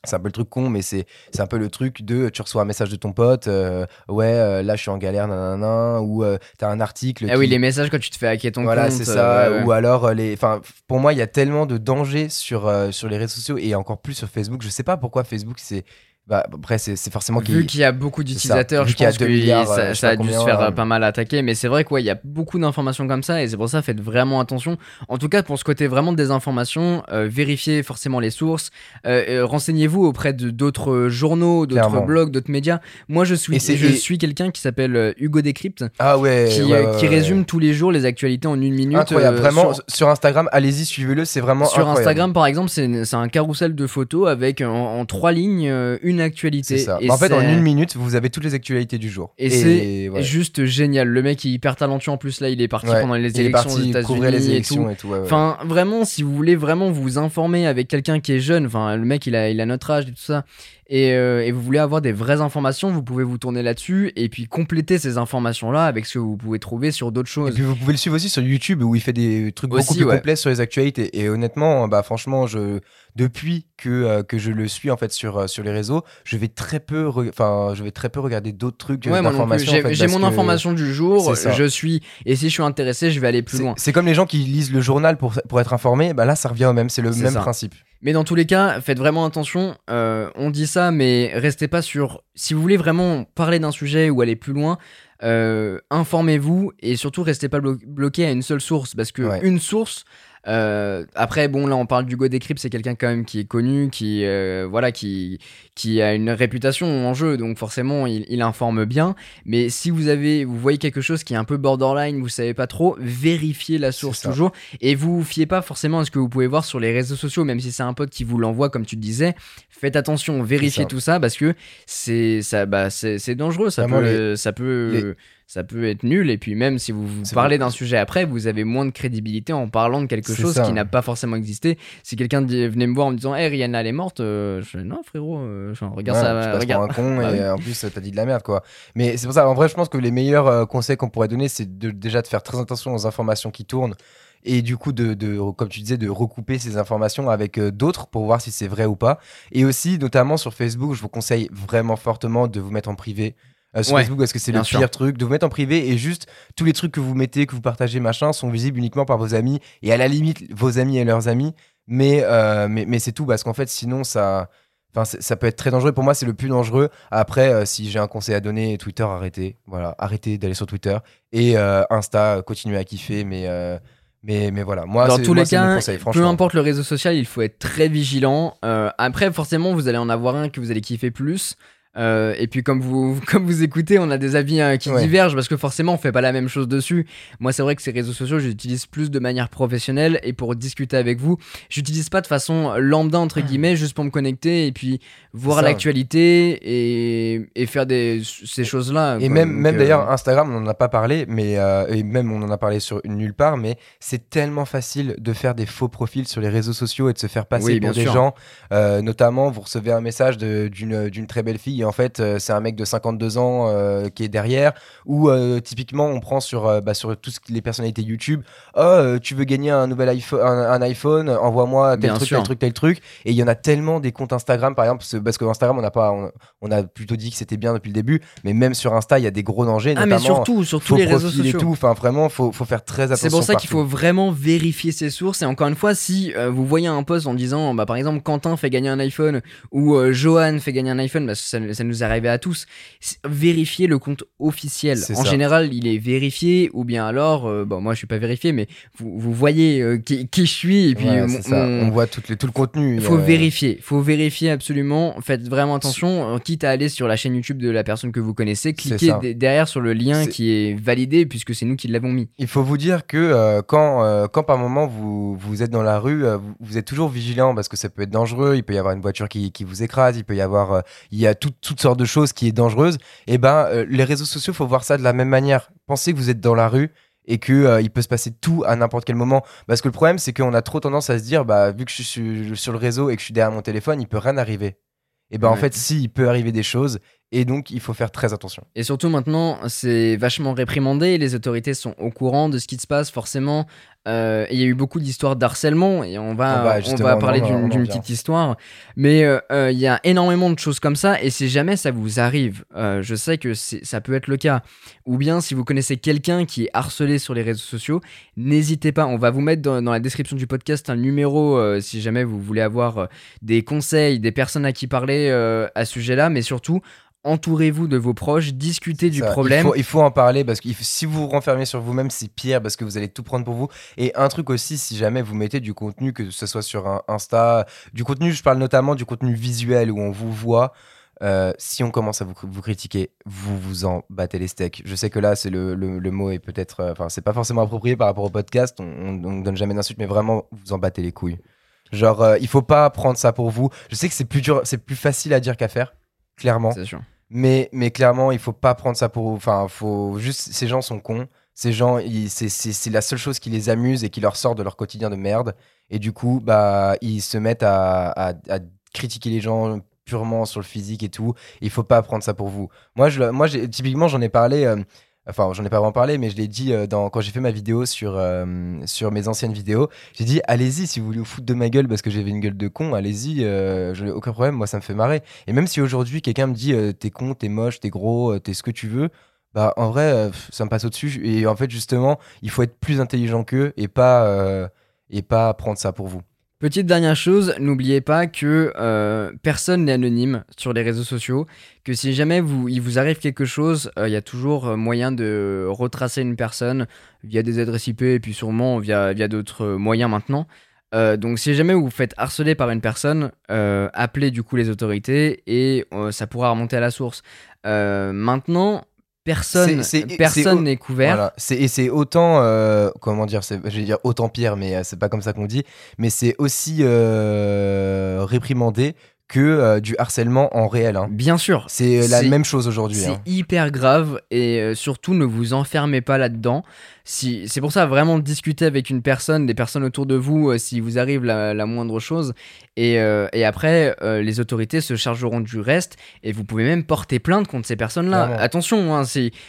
Speaker 2: c'est un peu le truc con mais c'est c'est un peu le truc de tu reçois un message de ton pote euh, ouais euh, là je suis en galère nanana ou euh, t'as un article
Speaker 1: Ah oui, les messages quand tu te fais hacker ton
Speaker 2: voilà
Speaker 1: compte.
Speaker 2: c'est
Speaker 1: euh,
Speaker 2: ça
Speaker 1: ouais,
Speaker 2: ou alors euh, les enfin pour moi il y a tellement de dangers sur euh, sur les réseaux sociaux et encore plus sur Facebook je sais pas pourquoi Facebook c'est bah, après, c'est forcément
Speaker 1: Vu
Speaker 2: qui.
Speaker 1: qu'il y a beaucoup d'utilisateurs, je pense que
Speaker 2: 2 milliards,
Speaker 1: ça,
Speaker 2: euh, je sais
Speaker 1: ça a dû se faire
Speaker 2: euh,
Speaker 1: pas mal attaquer. Mais c'est vrai qu'il y a beaucoup d'informations comme ça et c'est pour ça faites vraiment attention. En tout cas, pour ce côté vraiment de désinformation, euh, vérifiez forcément les sources. Euh, Renseignez-vous auprès d'autres journaux, d'autres blogs, d'autres médias. Moi, je suis, je
Speaker 2: et-
Speaker 1: suis quelqu'un qui s'appelle Hugo Décrypte,
Speaker 2: Ah ouais.
Speaker 1: qui,
Speaker 2: ouais, ouais,
Speaker 1: qui
Speaker 2: ouais.
Speaker 1: résume tous les jours les actualités en une minute.
Speaker 2: Incroyable. Vraiment,
Speaker 1: sur-
Speaker 2: sur, Instagram, allez-y, suivez-le. C'est vraiment
Speaker 1: Sur
Speaker 2: incroyable.
Speaker 1: Instagram, par exemple, c'est un carrousel de photos avec en, en trois lignes une actualité.
Speaker 2: C'est ça.
Speaker 1: Et
Speaker 2: en fait, en une minute, vous avez toutes les actualités du jour.
Speaker 1: Et c'est
Speaker 2: ouais.
Speaker 1: juste génial. Le mec, est hyper talentueux en plus. Là, il est parti
Speaker 2: Ouais.
Speaker 1: pendant les
Speaker 2: Il est
Speaker 1: élections aux États-Unis
Speaker 2: les
Speaker 1: et tout.
Speaker 2: élections et tout. ouais, ouais.
Speaker 1: Enfin, vraiment, si vous voulez vraiment vous informer avec quelqu'un qui est jeune, enfin, le mec, il a, il a notre âge et tout ça, et, euh, et vous voulez avoir des vraies informations, vous pouvez vous tourner là-dessus et puis compléter ces informations-là avec ce que vous pouvez trouver sur d'autres
Speaker 2: Et
Speaker 1: choses.
Speaker 2: puis vous pouvez le suivre aussi sur YouTube où il fait des trucs beaucoup
Speaker 1: Aussi,
Speaker 2: plus
Speaker 1: ouais.
Speaker 2: complets sur les actualités. Et honnêtement, bah franchement, je depuis que euh, que je le suis en fait sur euh, sur les réseaux, je vais très peu, enfin, je vais très peu regarder d'autres trucs
Speaker 1: Ouais,
Speaker 2: d'informations.
Speaker 1: J'ai
Speaker 2: en fait,
Speaker 1: mon
Speaker 2: que
Speaker 1: information du jour, je suis, et si je suis intéressé, je vais aller plus loin.
Speaker 2: C'est comme les gens qui lisent le journal pour pour être informés. Bah là, ça revient au même. C'est le même
Speaker 1: ça.
Speaker 2: principe.
Speaker 1: Mais dans tous les cas, faites vraiment attention. euh, on dit ça, mais restez pas sur. Si vous voulez vraiment parler d'un sujet ou aller plus loin, euh, informez-vous et surtout restez pas blo- bloqué à une seule source parce que
Speaker 2: Ouais.
Speaker 1: une source. Euh, après, bon, là, on parle du Go Decrypt, c'est quelqu'un quand même qui est connu, qui, euh, voilà, qui, qui a une réputation en jeu, donc forcément, il, il informe bien. Mais si vous avez, vous voyez quelque chose qui est un peu borderline, vous savez pas trop, vérifiez la source toujours et vous vous fiez pas forcément à ce que vous pouvez voir sur les réseaux sociaux, même si c'est un pote qui vous l'envoie, comme tu le disais. Faites attention, vérifiez
Speaker 2: ça.
Speaker 1: tout ça parce que c'est ça, bah, c'est c'est dangereux, ça
Speaker 2: Vraiment,
Speaker 1: peut, ça peut.
Speaker 2: les-
Speaker 1: Ça peut être nul, et puis même si vous, vous parlez d'un sujet après, vous avez moins de crédibilité en parlant de quelque chose
Speaker 2: ça.
Speaker 1: qui n'a pas forcément existé. Si quelqu'un venait me voir en me disant Hey, Rihanna elle est morte, euh, je fais, non frérot, euh, regarde
Speaker 2: Ouais,
Speaker 1: ça,
Speaker 2: tu
Speaker 1: regarde.
Speaker 2: pour un con
Speaker 1: Ah
Speaker 2: et
Speaker 1: oui.
Speaker 2: en plus t'as dit de la merde quoi. Mais c'est pour ça, en vrai, je pense que les meilleurs euh, conseils qu'on pourrait donner, c'est de, déjà de faire très attention aux informations qui tournent et du coup de, de comme tu disais, de recouper ces informations avec euh, d'autres pour voir si c'est vrai ou pas. Et aussi, notamment sur Facebook, je vous conseille vraiment fortement de vous mettre en privé. Euh, sur
Speaker 1: Ouais,
Speaker 2: Facebook parce que c'est le
Speaker 1: sûr.
Speaker 2: pire truc de vous mettre en privé et juste tous les trucs que vous mettez que vous partagez machin sont visibles uniquement par vos amis et à la limite vos amis et leurs amis mais euh, mais, mais c'est tout parce qu'en fait sinon ça Enfin, c'est- ça peut être très dangereux. Pour moi, c'est le plus dangereux. Après, euh, si j'ai un conseil à donner, Twitter, arrêtez. Voilà, arrêtez d'aller sur Twitter. Et Insta, continuez à kiffer. Mais, mais, mais voilà. Moi,
Speaker 1: Dans tous
Speaker 2: moi,
Speaker 1: les cas,
Speaker 2: conseil,
Speaker 1: peu importe le réseau social, il faut être très vigilant. Euh, après, forcément, vous allez en avoir un que vous allez kiffer plus. Euh, et puis comme vous comme vous écoutez, on a des avis euh, qui
Speaker 2: Ouais.
Speaker 1: divergent parce que forcément on fait pas la même chose dessus. Moi c'est vrai que ces réseaux sociaux j'utilise plus de manière professionnelle et pour discuter avec vous, j'utilise pas de façon lambda entre guillemets juste pour me connecter et puis voir l'actualité et, et faire des ces choses là.
Speaker 2: Et même, même d'ailleurs, Instagram, on n'en a pas parlé, mais euh, et même on en a parlé sur nulle part, mais c'est tellement facile de faire des faux profils sur les réseaux sociaux et de se faire passer
Speaker 1: Oui,
Speaker 2: pour
Speaker 1: bien
Speaker 2: des
Speaker 1: sûr.
Speaker 2: gens. Euh, notamment, vous recevez un message d'une très belle fille en fait, euh, c'est un mec de 52 ans euh, qui est derrière. Ou euh, typiquement, on prend sur, bah, sur toutes les personnalités YouTube. Oh, tu veux gagner un nouvel iPhone, un, un iPhone Envoie-moi tel
Speaker 1: Bien
Speaker 2: truc,
Speaker 1: sûr.
Speaker 2: tel truc, tel truc. Et il y en a tellement des comptes Instagram, par exemple, parce que Instagram, on n'a pas, on, on a plutôt dit que c'était bien depuis le début, mais même sur Insta, il y a des gros dangers.
Speaker 1: ah mais surtout sur tous les réseaux sociaux.
Speaker 2: tout. Enfin, vraiment, faut, faut faire très attention.
Speaker 1: C'est pour ça qu'il faut vraiment vérifier ses sources. Et encore une fois, si vous voyez un post en disant, bah, par exemple, Quentin fait gagner un iPhone ou euh, Johan fait gagner un iPhone, que ça, ça nous est arrivé à tous, vérifiez le compte officiel. En
Speaker 2: ça.
Speaker 1: général, il est vérifié, ou bien alors, euh, bon, moi je suis pas vérifié, mais vous, vous voyez euh, qui, qui je suis, et puis
Speaker 2: Ouais, c'est
Speaker 1: mon-
Speaker 2: ça.
Speaker 1: mon-
Speaker 2: On voit tout, le- tout le contenu.
Speaker 1: il faut
Speaker 2: euh,
Speaker 1: vérifier, faut vérifier absolument. Faites vraiment attention, quitte à aller sur la chaîne YouTube de la personne que vous connaissez, cliquez derrière sur le lien qui est validé puisque c'est nous qui l'avons mis.
Speaker 2: Il faut vous dire que quand, quand par moment vous, vous êtes dans la rue, vous, vous êtes toujours vigilant parce que ça peut être dangereux. Il peut y avoir une voiture qui, qui vous écrase, il peut y avoir, euh, il y a tout- toutes sortes de choses qui est dangereuses. Et ben, euh, les réseaux sociaux, faut voir ça de la même manière. Pensez que vous êtes dans la rue et que euh, il peut se passer tout à n'importe quel moment. Parce que le problème, c'est qu'on a trop tendance à se dire, bah vu que je suis sur, le réseau et que je suis derrière mon téléphone, il peut rien arriver. Et ben en fait, si, il peut arriver des choses. Et donc, il faut faire très attention.
Speaker 1: Et surtout maintenant, c'est vachement réprimandé, les autorités sont au courant de ce qui se passe, forcément. Euh, il y a eu beaucoup d'histoires d'harcèlement et on va,
Speaker 2: On va,
Speaker 1: on va parler d'une petite histoire. Mais euh, euh, il y a énormément de choses comme ça et si jamais ça vous arrive, je sais que ça peut être le cas. Ou bien si vous connaissez quelqu'un qui est harcelé sur les réseaux sociaux, n'hésitez pas. On va vous mettre dans, dans la description du podcast un numéro si jamais vous voulez avoir des conseils, des personnes à qui parler à ce sujet-là, mais surtout. Entourez-vous de vos proches, discutez du
Speaker 2: Ça,
Speaker 1: problème.
Speaker 2: Il faut, il faut en parler parce que si vous vous renfermez sur vous-même, c'est pire parce que vous allez tout prendre pour vous. Et un truc aussi, si jamais vous mettez du contenu, que ce soit sur un Insta, du contenu, je parle notamment du contenu visuel où on vous voit. euh, si on commence à vous, vous critiquer, vous vous en battez les steaks. Je sais que là, c'est le, le, le mot est peut-être, euh, enfin, c'est pas forcément approprié par rapport au podcast. On, on, on donne jamais d'insultes, mais vraiment, vous en battez les couilles. Genre, euh, il faut pas prendre ça pour vous. Je sais que c'est plus dur, c'est plus facile à dire qu'à faire, clairement.
Speaker 1: C'est sûr.
Speaker 2: Mais, mais clairement, il faut pas prendre ça pour. Enfin, faut juste. Ces gens sont cons. Ces gens, c'est- la seule chose qui les amuse et qui leur sort de leur quotidien de merde. Et du coup, bah, ils se mettent à, à- à critiquer les gens purement sur le physique et tout. Il faut pas prendre ça pour vous. Moi, je, moi typiquement, j'en ai parlé. euh, Enfin, j'en ai pas vraiment parlé, mais je l'ai dit euh, quand j'ai fait ma vidéo sur, euh, sur mes anciennes vidéos. J'ai dit, allez-y, si vous voulez vous foutre de ma gueule parce que j'avais une gueule de con, allez-y, euh, je n'ai aucun problème, moi ça me fait marrer. Et même si aujourd'hui quelqu'un me dit, t'es con, t'es moche, t'es gros, t'es ce que tu veux, bah en vrai, ça me passe au-dessus. Et en fait, justement, il faut être plus intelligent qu'eux et pas, et pas prendre ça pour vous.
Speaker 1: Petite dernière chose, n'oubliez pas que euh, personne n'est anonyme sur les réseaux sociaux, que si jamais vous, il vous arrive quelque chose, euh, il y a toujours euh, moyen de retracer une personne via des adresses IP et puis sûrement via, d'autres moyens maintenant. Donc si jamais vous vous faites harceler par une personne, appelez du coup les autorités et ça pourra remonter à la source. Maintenant, personne
Speaker 2: C'est- c'est-
Speaker 1: personne
Speaker 2: c'est-
Speaker 1: n'est couvert.
Speaker 2: Voilà. C'est, et c'est autant, euh, comment dire, c'est, je vais dire autant pire, mais euh, c'est pas comme ça qu'on dit, mais c'est aussi euh, réprimandé que euh, du harcèlement en réel. hein.
Speaker 1: Bien sûr,
Speaker 2: C'est la
Speaker 1: C'est-
Speaker 2: même chose aujourd'hui.
Speaker 1: C'est
Speaker 2: hein.
Speaker 1: hyper grave et surtout ne vous enfermez pas là-dedans. Si, c'est pour ça vraiment discuter avec une personne, des personnes autour de vous, euh, si vous arrive la, la moindre chose. Et, euh, et après, euh, les autorités se chargeront du reste et vous pouvez même porter plainte contre ces personnes-là. Attention, hein,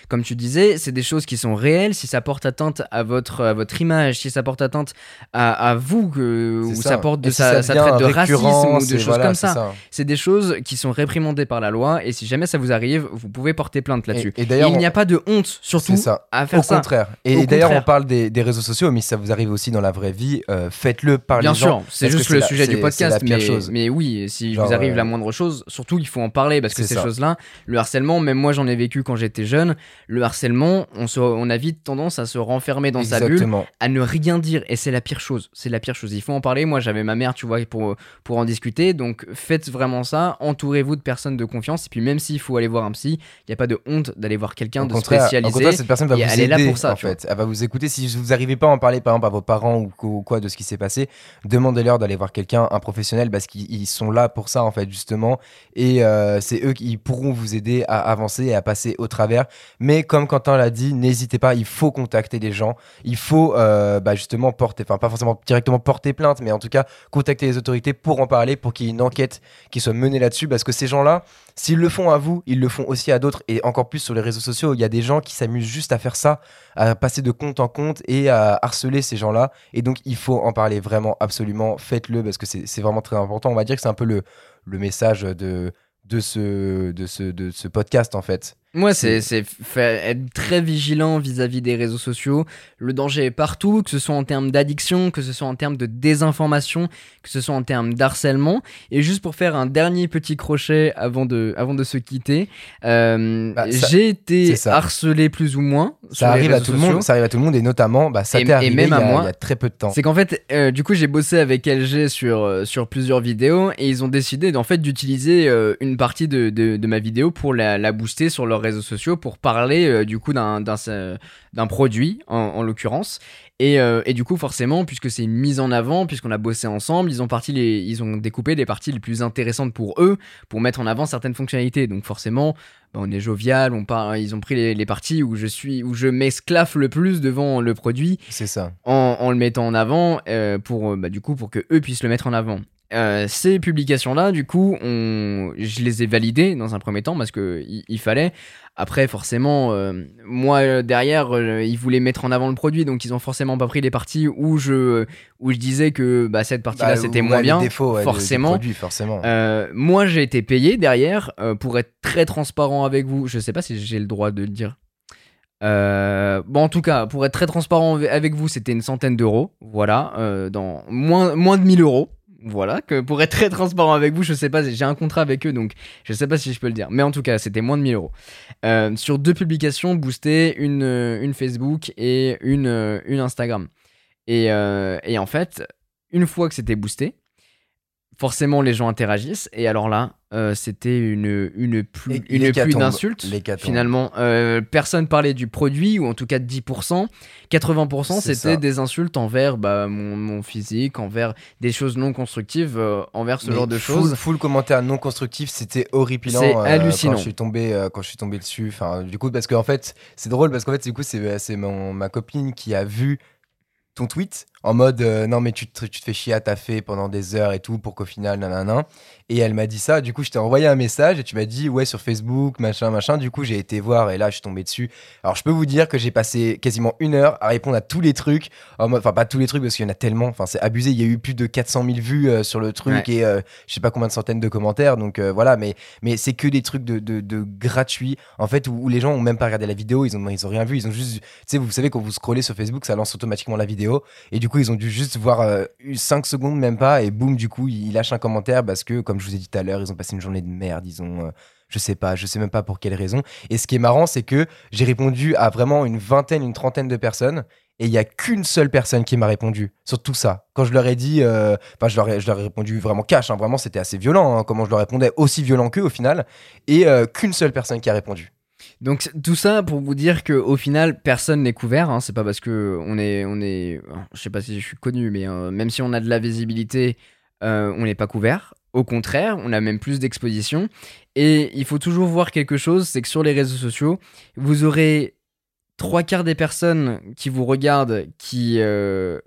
Speaker 1: comme tu disais, c'est des choses qui sont réelles. Si ça porte atteinte à votre, à votre image, si ça porte atteinte à, à vous, que, ou ça. porte de
Speaker 2: Et si
Speaker 1: ça, ça
Speaker 2: devient
Speaker 1: traite de racisme ou de choses
Speaker 2: voilà,
Speaker 1: comme ça. C'est des choses qui sont réprimandées par la loi et si jamais ça vous arrive, vous pouvez porter plainte là-dessus.
Speaker 2: Et, d'ailleurs,
Speaker 1: il n'y a pas de honte, surtout,
Speaker 2: ça.
Speaker 1: à faire
Speaker 2: Au
Speaker 1: ça.
Speaker 2: contraire. Et
Speaker 1: Au
Speaker 2: d'ailleurs, on parle des, des réseaux sociaux, mais si ça vous arrive aussi dans la vraie vie, euh, faites-le par
Speaker 1: Bien sûr, c'est juste le
Speaker 2: la-
Speaker 1: sujet du podcast, mais,
Speaker 2: chose.
Speaker 1: mais oui, si
Speaker 2: Genre,
Speaker 1: vous arrive
Speaker 2: euh,
Speaker 1: la moindre chose, surtout il faut en parler parce que ces choses-là, le harcèlement, même moi j'en ai vécu quand j'étais jeune, le harcèlement, on, se, on a vite tendance à se renfermer dans sa bulle,
Speaker 2: Exactement.
Speaker 1: à ne rien dire, et c'est la pire chose, c'est la pire chose, il faut en parler, moi j'avais ma mère, tu vois, pour, pour en discuter, donc faites vraiment ça, entourez-vous de personnes de confiance, et puis même s'il faut aller voir un psy, il n'y a pas de honte d'aller voir quelqu'un de spécialisé.
Speaker 2: contraire, cette personne va
Speaker 1: et
Speaker 2: vous
Speaker 1: elle est
Speaker 2: aider
Speaker 1: là pour ça,
Speaker 2: en fait. Elle va vous écouter. Si vous n'arrivez pas à en parler, par exemple, à vos parents ou quoi de ce qui s'est passé, demandez-leur d'aller voir quelqu'un, un professionnel, parce qu'ils ils sont là pour ça, en fait, justement. Et euh, c'est eux qui pourront vous aider à avancer et à passer au travers. Mais comme Quentin l'a dit, n'hésitez pas, il faut contacter les gens. Il faut euh, bah, justement porter, enfin, pas forcément directement porter plainte, mais en tout cas, contacter les autorités pour en parler, pour qu'il y ait une enquête qui soit menée là-dessus, parce que ces gens-là, S'ils le font à vous, ils le font aussi à d'autres et encore plus sur les réseaux sociaux. Il y a des gens qui s'amusent juste à faire ça, à passer de compte en compte et à harceler ces gens-là. Et donc, il faut en parler vraiment, absolument. Faites-le parce que c'est vraiment très important. On va dire que c'est un peu le, le message de, de, ce, de, ce, de ce podcast en fait.
Speaker 1: Moi,
Speaker 2: C'est-
Speaker 1: fa- être très vigilant vis-à-vis des réseaux sociaux. Le danger est partout, que ce soit en termes d'addiction, que ce soit en termes de désinformation, que ce soit en termes d'harcèlement. Et juste pour faire un dernier petit crochet avant de, avant de se quitter, euh,
Speaker 2: Bah,
Speaker 1: j'ai été harcelé plus ou moins. sur
Speaker 2: Ça
Speaker 1: les
Speaker 2: arrive à tout le monde, ça arrive à tout le monde et notamment, bah, ça
Speaker 1: Et- et
Speaker 2: arrivé
Speaker 1: même
Speaker 2: il y,
Speaker 1: à
Speaker 2: a,
Speaker 1: moi.
Speaker 2: il y a très peu de temps.
Speaker 1: C'est qu'en fait, euh, du coup, j'ai bossé avec LG sur, euh, sur plusieurs vidéos et ils ont décidé en fait d'utiliser une partie de, de, de ma vidéo pour la, la booster sur leurs réseaux sociaux pour parler euh, du coup d'un d'un euh, d'un produit en, en l'occurrence. Et, euh, et du coup, forcément, puisque c'est une mise en avant, puisqu'on a bossé ensemble, ils ont, parti les, ils ont découpé les parties les plus intéressantes pour eux, pour mettre en avant certaines fonctionnalités. Donc forcément, bah, on est jovial, on ils ont pris les, les parties où je suis, où je m'esclaffe le plus devant le produit
Speaker 2: C'est ça.
Speaker 1: en, en le mettant en avant euh, pour bah, du coup pour que eux puissent le mettre en avant. Euh, ces publications-là, du coup, on... je les ai validées dans un premier temps parce que il, il fallait. Après, forcément, euh, moi euh, derrière, ils voulaient mettre en avant le produit, donc ils ont forcément pas pris les parties où je où je disais que bah, cette partie-là
Speaker 2: Bah,
Speaker 1: c'était moins bien.
Speaker 2: défauts, ouais,
Speaker 1: forcément.
Speaker 2: forcément.
Speaker 1: Moi, j'ai été payé derrière pour être très transparent avec vous. Je sais pas si j'ai le droit de le dire. Euh, bon, en tout cas, pour être très transparent av- avec vous, c'était une centaine d'euros. Voilà, euh, dans moins, moins de 1000 euros. Voilà, que pour être très transparent avec vous, je sais pas, j'ai un contrat avec eux, donc je sais pas si je peux le dire. Mais en tout cas, c'était moins de 1000 euros. Euh, sur deux publications boostées, une, euh, une Facebook et une, euh, une Instagram. Et, et en fait, une fois que c'était boosté, forcément les gens interagissent. Et alors là, euh, c'était une, une pluie, une pluie d'insultes. Finalement, Euh, personne parlait du produit, ou en tout cas 10%. 80%
Speaker 2: C'est
Speaker 1: c'était des insultes envers bah, mon, mon physique, envers des choses non constructives, euh, envers ce
Speaker 2: Mais
Speaker 1: genre de choses.
Speaker 2: Full commentaire non constructif, c'était horripilant.
Speaker 1: C'est hallucinant.
Speaker 2: Quand je suis tombé, quand je suis tombé dessus. Enfin, du coup, parce qu'en fait, c'est drôle parce qu'en fait, du coup, c'est c'est mon ma copine qui a vu ton tweet en mode euh, non mais tu te, tu te fais chier à taffer pendant des heures et tout pour qu'au final nanana. Et elle m'a dit ça. Du coup je t'ai envoyé un message et tu m'as dit ouais sur Facebook machin machin. Du coup j'ai été voir et là je suis tombé dessus. Alors je peux vous dire que j'ai passé quasiment une heure à répondre à tous les trucs enfin pas tous les trucs parce qu'il y en a tellement. Enfin c'est abusé. Il y a eu plus de 400 000 vues euh, sur le truc
Speaker 1: Ouais.
Speaker 2: et euh, je sais pas combien de centaines de commentaires. Donc euh, voilà. Mais mais c'est que des trucs de, de, de gratuits en fait où, où les gens ont même pas regardé la vidéo. Ils ont ils ont rien vu. Ils ont juste tu sais vous savez quand vous scrollez sur Facebook ça lance automatiquement la vidéo et du coup ils ont dû juste voir 5 secondes même pas. Et boum du coup ils lâchent un commentaire parce que comme je vous ai dit tout à l'heure ils ont passé une journée de merde. Ils ont euh, je sais pas, je sais même pas pour quelle raison. Et ce qui est marrant, c'est que j'ai répondu à vraiment une vingtaine, une trentaine de personnes, et il y a qu'une seule personne qui m'a répondu sur tout ça. Quand je leur ai dit, euh, enfin, je, leur ai, je leur ai répondu vraiment cash, hein, vraiment, c'était assez violent, hein, comment je leur répondais, aussi violent qu'eux au final, et euh, qu'une seule personne qui a répondu.
Speaker 1: Donc tout ça pour vous dire que au final personne n'est couvert. hein. C'est pas parce que on est on est je sais pas si je suis connu, mais euh, même si on a de la visibilité, euh, on n'est pas couvert. Au contraire, on a même plus d'exposition. Et il faut toujours voir quelque chose, c'est que sur les réseaux sociaux, vous aurez trois quarts des personnes qui vous regardent qui euh,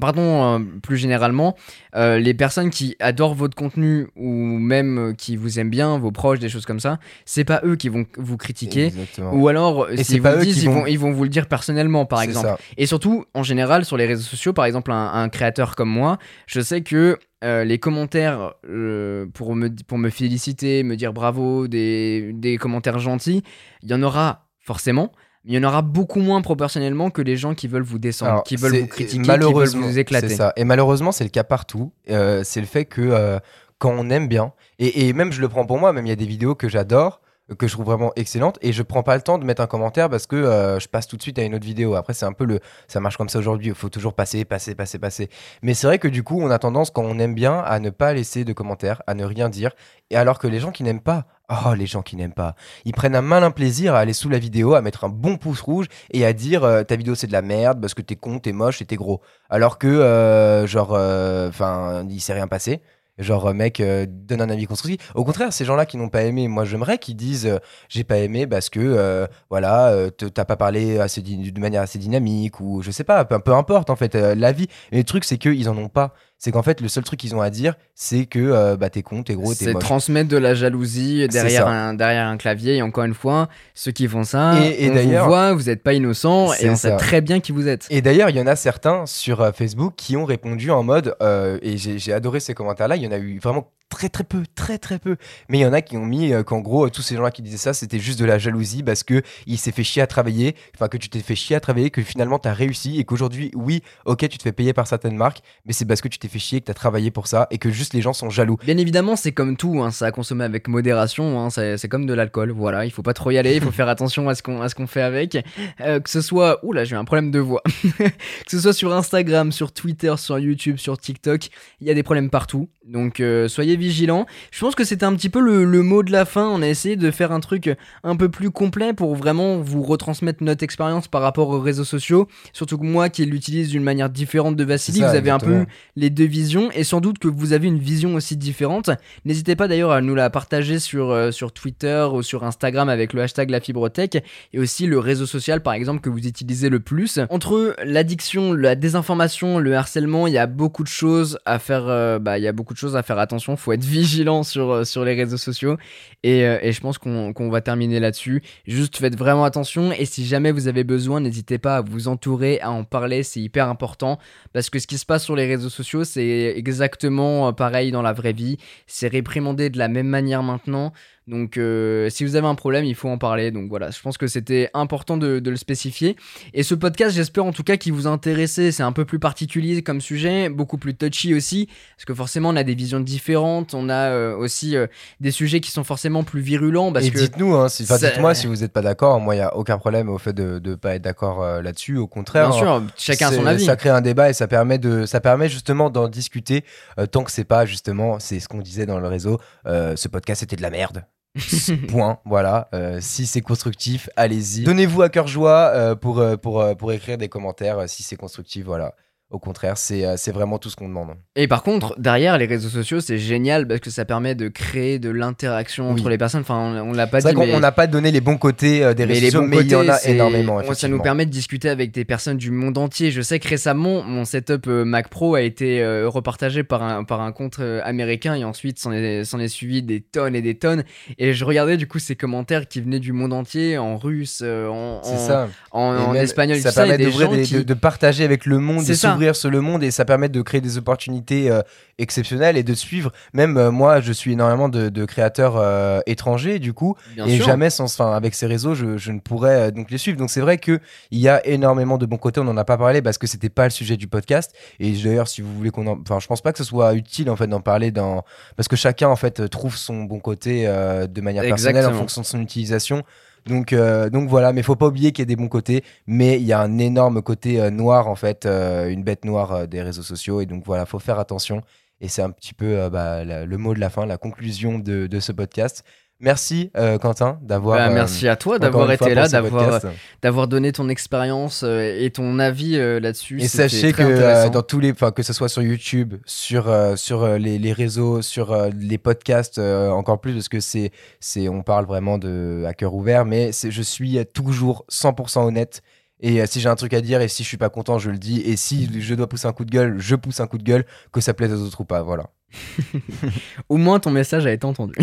Speaker 1: Pardon, euh, plus généralement, euh, les personnes qui adorent votre contenu ou même euh, qui vous aiment bien, vos proches, des choses comme ça, c'est pas eux qui vont vous critiquer.
Speaker 2: Exactement.
Speaker 1: Ou alors, s'ils vous le disent, ils
Speaker 2: vont-
Speaker 1: ils vont vous le dire personnellement, par exemple.
Speaker 2: ça.
Speaker 1: Et surtout, en général, sur les réseaux sociaux, par exemple, un, un créateur comme moi, je sais que euh, les commentaires euh, pour, me, pour me féliciter, me dire bravo, des, des commentaires gentils, il y en aura forcément. Il y en aura beaucoup moins proportionnellement que les gens qui veulent vous descendre,
Speaker 2: Alors,
Speaker 1: qui veulent vous critiquer, qui veulent vous éclater.
Speaker 2: C'est ça. Et malheureusement, c'est le cas partout. Euh, c'est le fait que euh, quand on aime bien, et, et même je le prends pour moi, même il y a des vidéos que j'adore, que je trouve vraiment excellentes, et je prends pas le temps de mettre un commentaire parce que euh, je passe tout de suite à une autre vidéo. Après, c'est un peu le, ça marche comme ça aujourd'hui. Il faut toujours passer, passer, passer, passer. Mais c'est vrai que du coup, on a tendance quand on aime bien à ne pas laisser de commentaires, à ne rien dire, et alors que les gens qui n'aiment pas. Oh, les gens qui n'aiment pas. Ils prennent un malin plaisir à aller sous la vidéo, à mettre un bon pouce rouge et à dire euh, ta vidéo c'est de la merde parce que t'es con, t'es moche et t'es gros. Alors que, euh, genre, enfin, il s'est rien passé. Genre, euh, mec, euh, donne un avis constructif. Au contraire, ces gens-là qui n'ont pas aimé, moi j'aimerais qu'ils disent euh, j'ai pas aimé parce que, voilà, t'as pas parlé assez de manière assez dynamique ou je sais pas, peu, peu importe en fait, l'avis. Mais le truc, c'est qu'ils en ont pas. C'est qu'en fait, le seul truc qu'ils ont à dire, c'est que euh, bah, t'es con, t'es gros, t'es
Speaker 1: C'est
Speaker 2: moche.
Speaker 1: transmettre de la jalousie derrière un, derrière un clavier. Et encore une fois, ceux qui font ça,
Speaker 2: Et- et
Speaker 1: on
Speaker 2: d'ailleurs-
Speaker 1: vous voit, vous n'êtes pas innocent et on sait très bien qui vous êtes.
Speaker 2: Et d'ailleurs, il y en a certains sur euh, Facebook qui ont répondu en mode, euh, et j'ai j'ai adoré ces commentaires-là, il y en a eu vraiment très très peu, très très peu. Mais il y en a qui ont mis euh, qu'en gros, euh, tous ces gens-là qui disaient ça, c'était juste de la jalousie parce que il s'est fait chier à travailler, enfin que tu t'es fait chier à travailler, que finalement tu as réussi et qu'aujourd'hui, oui, ok, tu te fais payer par certaines marques, mais c'est parce que tu t'es fait chier, que tu as travaillé pour ça et que juste les gens sont jaloux.
Speaker 1: Bien évidemment, c'est comme tout, hein, ça à consommer avec modération, hein, c'est c'est comme de l'alcool, voilà, il faut pas trop y aller, il faut faire attention à ce qu'on à ce qu'on fait avec, Euh, que ce soit, oula, j'ai un problème de voix, que ce soit sur Instagram, sur Twitter, sur YouTube, sur TikTok, il y a des problèmes partout, donc euh, soyez vigilants. Je pense que c'était un petit peu le, le mot de la fin, on a essayé de faire un truc un peu plus complet pour vraiment vous retransmettre notre expérience par rapport aux réseaux sociaux, surtout que moi qui l'utilise d'une manière différente de Vassili,
Speaker 2: ça,
Speaker 1: vous avez un peu les deux visions et sans doute que vous avez une vision aussi différente. N'hésitez pas d'ailleurs à nous la partager sur, euh, sur Twitter ou sur Instagram avec le hashtag la fibrotech et aussi le réseau social par exemple que vous utilisez le plus. Entre l'addiction, la désinformation, le harcèlement, il y a beaucoup de choses à faire, euh, bah, il y a beaucoup de choses à faire attention. Faut être vigilant sur, euh, sur les réseaux sociaux. Et, euh, et je pense qu'on qu'on va terminer là-dessus. Juste faites vraiment attention. Et si jamais vous avez besoin, n'hésitez pas à vous entourer, à en parler. C'est hyper important. Parce que ce qui se passe sur les réseaux sociaux, c'est exactement euh, pareil dans la vraie vie. C'est réprimandé de la même manière maintenant. Donc euh, si vous avez un problème, il faut en parler. Donc voilà, je pense que c'était important de, de le spécifier. Et ce podcast, j'espère en tout cas qu'il vous a intéressé. C'est un peu plus particulier comme sujet, beaucoup plus touchy aussi, parce que forcément on a des visions différentes. On a euh, aussi euh, des sujets qui sont forcément plus virulents. Parce
Speaker 2: et dites-nous, hein, si, enfin,
Speaker 1: ça-
Speaker 2: dites-moi si vous n'êtes pas d'accord. Moi, il n'y a aucun problème au fait de ne pas être d'accord là-dessus. Au contraire,
Speaker 1: bien sûr, chacun a son avis.
Speaker 2: Ça crée un débat et ça permet de, ça permet justement d'en discuter tant que c'est pas justement, c'est ce qu'on disait dans le réseau. ce podcast était de la merde. Point. Voilà. Euh, si c'est constructif, allez-y. Donnez-vous à cœur joie euh, pour euh, pour pour écrire des commentaires. si c'est constructif, voilà. Au contraire, c'est euh, c'est vraiment tout ce qu'on demande.
Speaker 1: Et par contre, derrière les réseaux sociaux, c'est génial parce que ça permet de créer de l'interaction entre les personnes. Enfin, on, on l'a pas
Speaker 2: C'est
Speaker 1: dit,
Speaker 2: vrai qu'on
Speaker 1: mais
Speaker 2: on n'a pas donné les bons côtés euh, des
Speaker 1: Mais
Speaker 2: réseaux sociaux, mais il y en a énormément.
Speaker 1: Ça nous permet de discuter avec des personnes du monde entier. Je sais que récemment, mon setup euh, Mac Pro a été euh, repartagé par un, par un compte américain et ensuite s'en est, est suivi des tonnes et des tonnes. Et je regardais du coup ces commentaires qui venaient du monde entier, en russe, en,
Speaker 2: C'est
Speaker 1: en,
Speaker 2: ça.
Speaker 1: en,
Speaker 2: Et
Speaker 1: en
Speaker 2: même,
Speaker 1: espagnol,
Speaker 2: ça
Speaker 1: ça, et
Speaker 2: permet
Speaker 1: des
Speaker 2: d'ouvrir
Speaker 1: gens
Speaker 2: des-
Speaker 1: qui...
Speaker 2: de, de partager avec le monde, de
Speaker 1: C'est ça.
Speaker 2: S'ouvrir sur le monde et ça permet de créer des opportunités euh, exceptionnelles et de suivre. Même euh, moi, je suis énormément de, de créateurs euh, étrangers du coup
Speaker 1: Bien
Speaker 2: et
Speaker 1: sûr.
Speaker 2: jamais sans, enfin, avec ces réseaux, je, je ne pourrais donc les suivre. Donc c'est vrai que il y a énormément de bons côtés. On n'en a pas parlé parce que c'était pas le sujet du podcast. Et d'ailleurs, si vous voulez qu'on en, enfin, je pense pas que ce soit utile en fait d'en parler dans parce que chacun en fait trouve son bon côté de manière personnelle en fonction de son utilisation. Donc, euh, donc voilà, mais faut pas oublier qu'il y a des bons côtés, mais il y a un énorme côté euh, noir en fait, euh, une bête noire des réseaux sociaux, et donc voilà, faut faire attention. Et c'est un petit peu bah, le mot de la fin, la conclusion de ce podcast. Merci euh, Quentin d'avoir.
Speaker 1: Bah,
Speaker 2: euh,
Speaker 1: merci à toi d'avoir été là, d'avoir
Speaker 2: podcast.
Speaker 1: d'avoir donné ton expérience euh, et ton avis euh, là-dessus.
Speaker 2: Et sachez que euh, dans tous les, que ce soit sur YouTube, sur euh, sur euh, les, les réseaux, sur euh, les podcasts, euh, encore plus parce que c'est c'est on parle vraiment de à cœur ouvert, mais je suis toujours 100% honnête. Et euh, si j'ai un truc à dire et si je suis pas content, je le dis. Et si je dois pousser un coup de gueule, je pousse un coup de gueule, que ça plaise aux autres ou pas. Voilà.
Speaker 1: Au moins ton message a été entendu.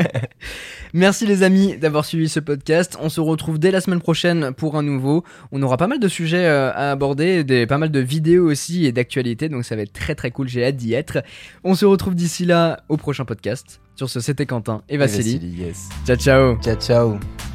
Speaker 1: Merci les amis d'avoir suivi ce podcast. On se retrouve dès la semaine prochaine pour un nouveau. On aura pas mal de sujets euh, à aborder, des, pas mal de vidéos aussi et d'actualités, donc ça va être très très cool. J'ai hâte d'y être. On se retrouve d'ici là au prochain podcast. Sur ce, c'était Quentin et Vassili.
Speaker 2: yes.
Speaker 1: Ciao ciao.
Speaker 2: Ciao ciao.